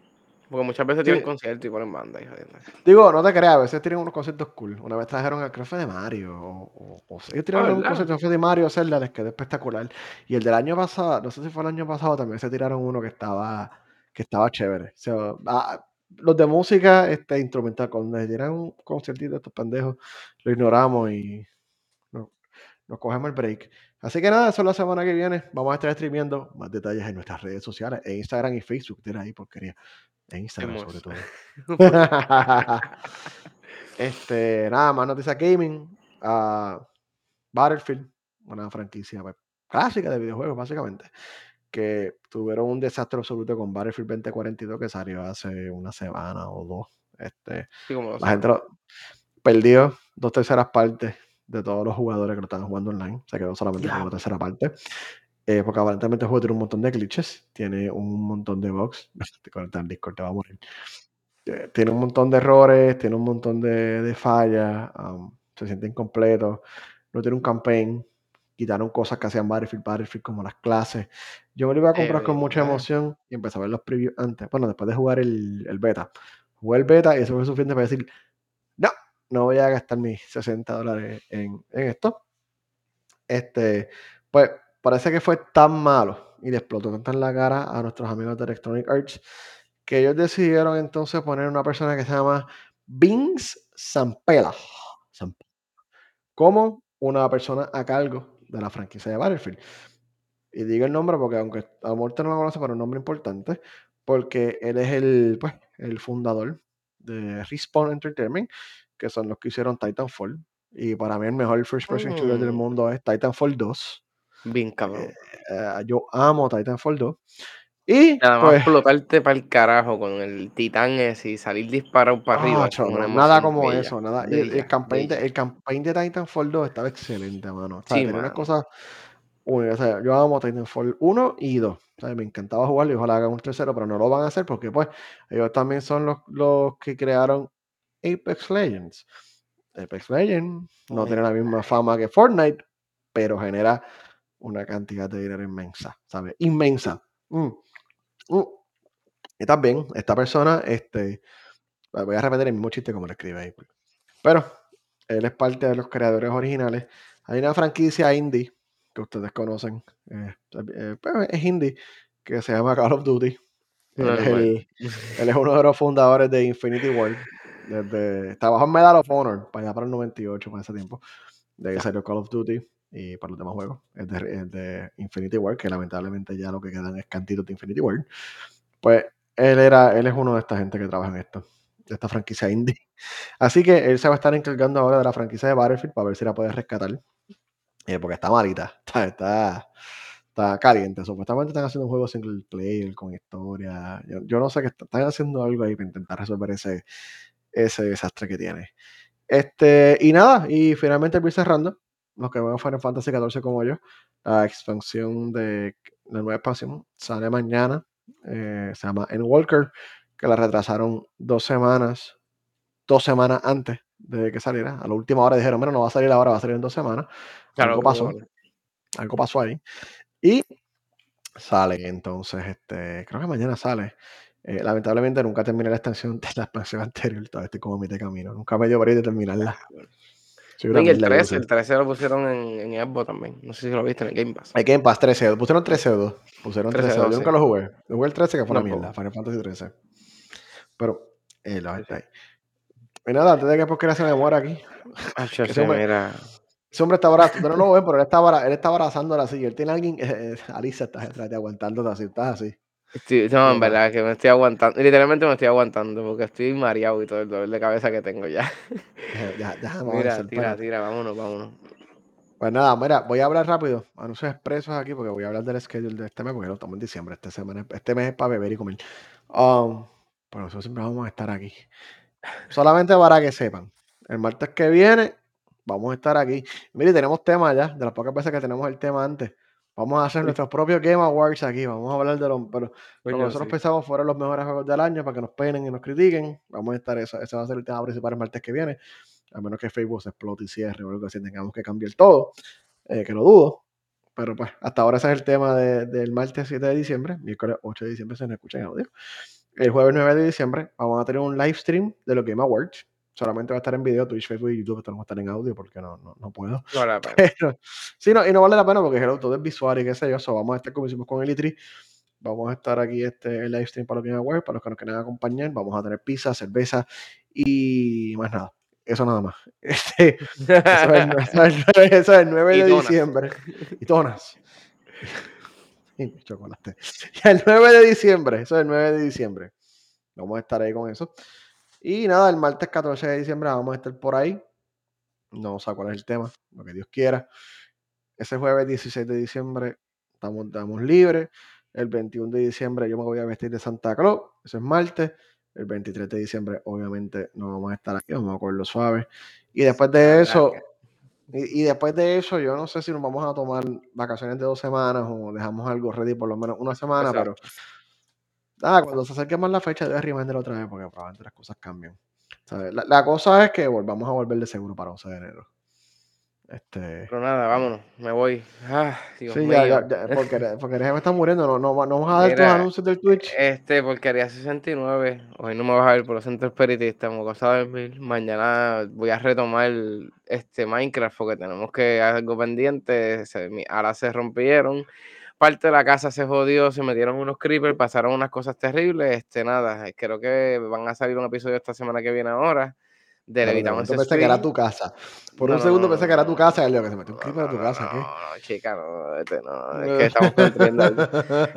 Porque muchas veces Sí. tienen concierto y ponen banda y jodiendo. Digo, no te creas, a veces tienen unos conciertos cool. Una vez trajeron al Craft de Mario. O, o, o ellos tiraron un ¿verdad? concierto de Mario Zelda, les quedó espectacular. Y el del año pasado, no sé si fue el año pasado, también se tiraron uno que estaba, que estaba chévere. O sea, ah, los de música este, instrumental, cuando les dieran un conciertito a estos pendejos, lo ignoramos y no- nos cogemos el break. Así que nada, eso es la semana que viene. Vamos a estar streameando más detalles en nuestras redes sociales, en Instagram y Facebook. Tira ahí porquería. En Instagram sobre todo. este, nada más noticias gaming. ah, Battlefield, una franquicia pues, clásica de videojuegos, básicamente. Que tuvieron un desastre absoluto con Battlefield 2042 que salió hace una semana o dos. Este, Sí, como la gente lo- perdió dos terceras partes de todos los jugadores que lo estaban jugando online. Se quedó solamente con la tercera parte. Eh, porque aparentemente el juego tiene un montón de glitches, tiene un montón de bugs. Te conectas al Discord, te va a morir. Eh, tiene un montón de errores, tiene un montón de, de fallas, um, se siente incompleto, no tiene un campaign, quitaron cosas que hacían Battlefield, Battlefield como las clases. Yo me lo iba a comprar con mucha emoción y empecé a ver los previews antes, bueno, después de jugar el, el beta. Jugué el beta y eso fue suficiente para decir, no, no voy a gastar mis 60 dólares en, esto. Este, pues parece que fue tan malo y le explotó tanto en la cara a nuestros amigos de Electronic Arts que ellos decidieron entonces poner una persona que se llama Vince Zampella Zamp- como una persona a cargo de la franquicia de Battlefield. Y digo el nombre porque aunque a usted no lo conoce, pero un nombre importante, porque él es el, pues, el fundador de Respawn Entertainment, que son los que hicieron Titanfall. Y para mí el mejor first person shooter del Mm. mundo es Titanfall 2. Bien cabrón. Eh, yo amo Titanfall 2. Y Nada más pues, explotarte para el carajo con el titán ese y salir disparado para arriba. ah, nada como bella, eso, nada. Y el, el bella, campaign de, bella. el campaign de Titanfall 2 estaba excelente, mano. O sea, Sí, tenía unas mano. cosas únicas. O sea, yo amo Titanfall 1 y 2. O sea, me encantaba jugarlo y ojalá hagan un tercero, pero no lo van a hacer porque, pues, ellos también son los, los que crearon Apex Legends. Apex Legends no tiene la misma fama que Fortnite, pero genera una cantidad de dinero inmensa, ¿sabes? Inmensa. Mm, mm. Y también, esta persona, este, voy a repetir el mismo chiste como lo escribe ahí. Pero él es parte de los creadores originales. Hay una franquicia indie que ustedes conocen, eh, eh, pues, es indie, que se llama Call of Duty. Él él es uno de los fundadores de Infinity Ward. Desde, trabajó en Medal of Honor, para allá para el 98, para ese tiempo. De ahí Ya. salió Call of Duty y para los demás juegos. Es de, Infinity Ward, que lamentablemente ya lo que quedan es cantitos de Infinity Ward. Pues él era, él es uno de esta gente que trabaja en esto, de esta franquicia indie. Así que él se va a estar encargando ahora de la franquicia de Battlefield para ver si la puede rescatar. eh, porque está malita, está, está, está caliente. Supuestamente están haciendo un juego single player con historia. Yo, yo no sé qué está- están haciendo algo ahí para intentar resolver ese, ese desastre que tiene. Este, y nada, y finalmente voy cerrando. Los que van a Final Fantasy XIV como yo, la expansión de la nueva expansión sale mañana. eh, se llama Endwalker, que la retrasaron dos semanas, dos semanas antes de que saliera. A la última hora dijeron, mira, no va a salir ahora, va a salir en dos semanas. Claro, algo pasó, algo pasó ahí. Y sale entonces, este, creo que mañana sale. Eh, lamentablemente nunca terminé la extensión de la expansión anterior, todavía estoy como a mitad de camino. Nunca me dio por ir de terminarla. y el 13, el 13 lo pusieron en, en Xbox también. No sé si lo viste en el Game Pass. El Game Pass 13, pusieron 13 o 2. Pusieron 13 o 2. Yo nunca lo jugué. Yo jugué el 13 que fue una mierda, Final Fantasy 13. Pero, eh, lo está ahí. Y nada, antes de que porque se me muera aquí. ese, hombre, mira. ese hombre está abrazando, no lo ven, pero él está, él está abrazándola así. Él tiene a alguien, eh, Alicia está detrás de aguantando así, estás así. No, en verdad, que me estoy aguantando. Literalmente me estoy aguantando porque estoy mareado y todo el dolor de cabeza que tengo ya. ya, ya mira, tira, tira, vámonos, vámonos. Pues nada, mira, voy a hablar rápido, anuncios expresos aquí, porque voy a hablar del schedule de este mes, porque lo estamos en diciembre, este, semana, este mes es para beber y comer. Um, pero nosotros siempre vamos a estar aquí. Solamente para que sepan, el martes que viene vamos a estar aquí. Mire, tenemos tema ya, de las pocas veces que tenemos el tema antes. Vamos a hacer nuestros propios Game Awards aquí, vamos a hablar de los... Pero nosotros pensamos fueron los mejores juegos del año para que nos peinen y nos critiquen. Vamos a estar, eso, ese va a ser el tema principal el martes que viene a menos que Facebook se explote y cierre o algo así, tengamos que cambiar todo, eh, que lo dudo. Pero pues hasta ahora ese es el tema del martes 7 de diciembre, miércoles 8 de diciembre se nos escucha en audio. El jueves 9 de diciembre vamos a tener un live stream de los Game Awards. Solamente va a estar en video, Twitch, Facebook y YouTube, esto no va a estar en audio porque no, no, no puedo. No vale la pena. sí, no, y no vale la pena porque el todo es visual y qué sé yo. So, vamos a estar como hicimos con el E3. Vamos a estar aquí este el live stream para los Game Awards, para los que nos quieran acompañar. Vamos a tener pizza, cerveza y más nada. Eso nada más. Este, eso, es el 9 de diciembre. Y tonas. Y chocolate. el 9 de diciembre. Eso es el 9 de diciembre. Vamos a estar ahí con eso. Y nada, el martes 14 de diciembre vamos a estar por ahí. No sé cuál es el tema, lo que Dios quiera. Ese jueves 16 de diciembre estamos, estamos libres. El 21 de diciembre yo me voy a vestir de Santa Claus. Eso es martes. El 23 de diciembre, obviamente, no vamos a estar aquí, vamos a cogerlo suave. Y después de eso, y, después de eso, yo no sé si nos vamos a tomar vacaciones de dos semanas o dejamos algo ready por lo menos una semana, pero ah, cuando se acerque más la fecha, debe reminder otra vez porque probablemente las cosas cambian. La, la, cosa es que volvamos a volver de seguro para 11 de enero. Este... Pero nada, vámonos, me voy. Ah, Dios sí, ya, ya, ya, porque, porque me está muriendo, no, no, no vamos a dar tus anuncios del Twitch. Este, porquería 69, hoy no me vas a ver por los centros periodistas, como cosa de mil. Mañana voy a retomar este Minecraft porque tenemos que hacer algo pendiente. ahora se rompieron. Parte de la casa se jodió, se metieron unos creepers, pasaron unas cosas terribles. Este, nada, creo que van a salir un episodio esta semana que viene ahora de Levitamos pensé que era tu casa. Por un segundo pensé que era tu casa y yo que se metió un de tu casa. No, no, chica, no, este, no, es que estamos construyendo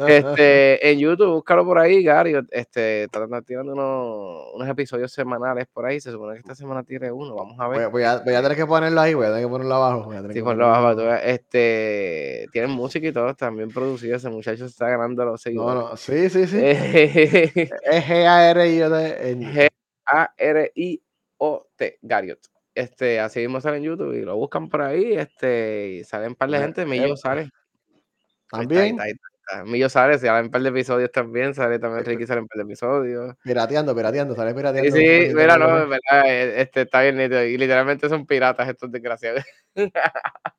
este, en YouTube, búscalo por ahí, Gary, este, tratando tirando unos, unos, episodios semanales por ahí, se supone que esta semana tire uno, vamos a ver. Voy, a, voy a, tener que ponerlo ahí, voy a tener que ponerlo abajo. Voy a sí, ponlo abajo, este, tienen música y todo, también producido, ese muchacho se está ganando los seguidores. No, no, sí, sí, sí. es G-A-R-I-O G-A-R-I o T, Gariot. Este, así mismo sale en YouTube y lo buscan por ahí, este, y salen un par de gente, Millo sale. También. Millo sale, sale un par de episodios también, sale también Ricky, sale un par de episodios. Pirateando, pirateando, sale pirateando. Sí, sí, mira, no, en verdad, e, este, está bien nítido, y literalmente son piratas estos desgraciados.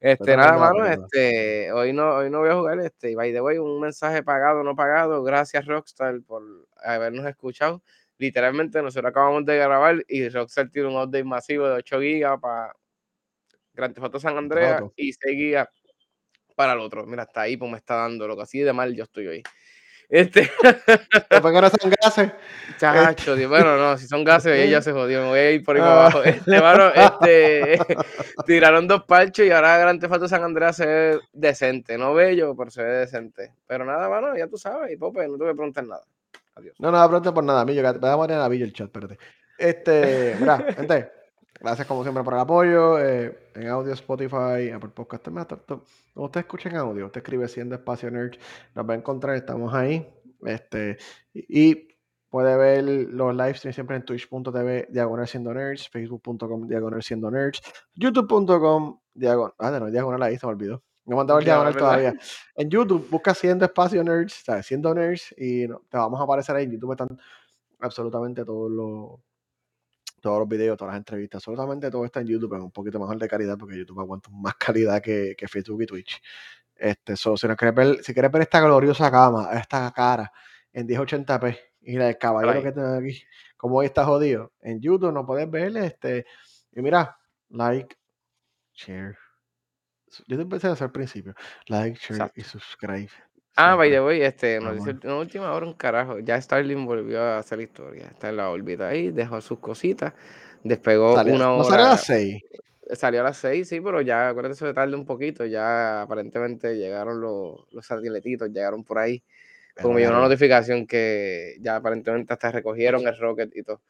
Este, nada, mano, este, hoy no, hoy no voy a jugar, este, y by the way, un mensaje pagado, no pagado, gracias Rockstar por habernos escuchado literalmente nosotros acabamos de grabar y Rockstar tiene un update masivo de 8 GB para Grand Theft Auto San Andreas y 6 GB para el otro. Mira, hasta ahí pues me está dando lo que así de mal yo estoy hoy. Este. ¿Por qué no son gases? Chacho, bueno, no, si son gases, ella se jodió, me voy a ir por ahí para abajo. Este, mano, este, tiraron dos parches y ahora Gran Theft San Andreas se ve decente, no bello, pero se ve decente. Pero nada, mano, ya tú sabes, y Pope, no te voy a preguntar nada. Adiós. No, no, pronto por nada, Millo. Voy a a Millo el chat, espérate. Este, mira, gente, gracias como siempre por el apoyo. Eh, en audio, Spotify, Apple Podcast. Cuando usted escucha en audio, usted escribe Siendo Espacio Nerd, nos va a encontrar, estamos ahí. Este, y puede ver los live streams siempre en twitch.tv diagonal siendo nerds, facebook.com diagonal siendo nerds, youtube.com diagonal, ah, no, diagonal ahí se me olvidó. No mandaba el diagonal todavía. En YouTube, busca Siendo Espacio Nerds, ¿sabes? Siendo Nerds, y te vamos a aparecer ahí. En YouTube están absolutamente todos los todos los videos, todas las entrevistas, absolutamente todo está en YouTube, en un poquito mejor de calidad, porque YouTube aguanta más calidad que, Facebook y Twitch. Este, so, si, no quieres ver, si quieres ver esta gloriosa cama, esta cara, en 1080p. Y el caballero que tengo aquí, como hoy está jodido, en YouTube no puedes ver este. Y mira, like, share. Yo te empecé a hacer al principio. Like, share y subscribe. Ah, by the way, este, nos dice en última hora un carajo. Ya Starlink volvió a hacer historia. Está en la órbita ahí, dejó sus cositas. Despegó una hora. ¿No salió a las 6? Salió a las 6, sí, pero ya, acuérdate, eso tarde un poquito. Ya aparentemente llegaron los, los satélititos, llegaron por ahí. Como me una notificación que ya aparentemente hasta recogieron el rocket y todo.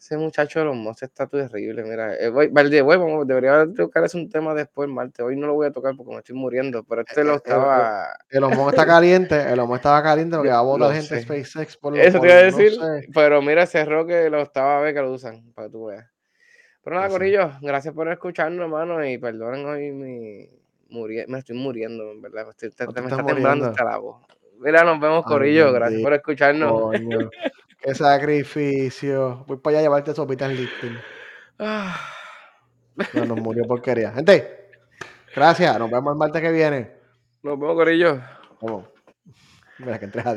Ese muchacho de los mozos está terrible, mira. Eh, voy, vamos, debería tocar ese un tema después, Marte. Hoy no lo voy a tocar porque me estoy muriendo, pero este lo estaba... El, el, está caliente, el homo estaba caliente porque va a votar gente SpaceX por lo Eso te iba a decir, pero mira ese rocket lo estaba a ver que lo usan, para que tú veas. Pero nada, Corillo, gracias por escucharnos, hermano, y perdonen hoy mi... me estoy muriendo, en verdad. Me, estoy, me está temblando hasta la voz. Mira, nos vemos, Corillo. Gracias por escucharnos. qué sacrificio. Voy para allá a llevarte sopita en lifting. Ah. No, nos murió porquería. Gente, gracias. Nos vemos el martes que viene. Nos vemos, Corillo. Vamos. Mira que entres a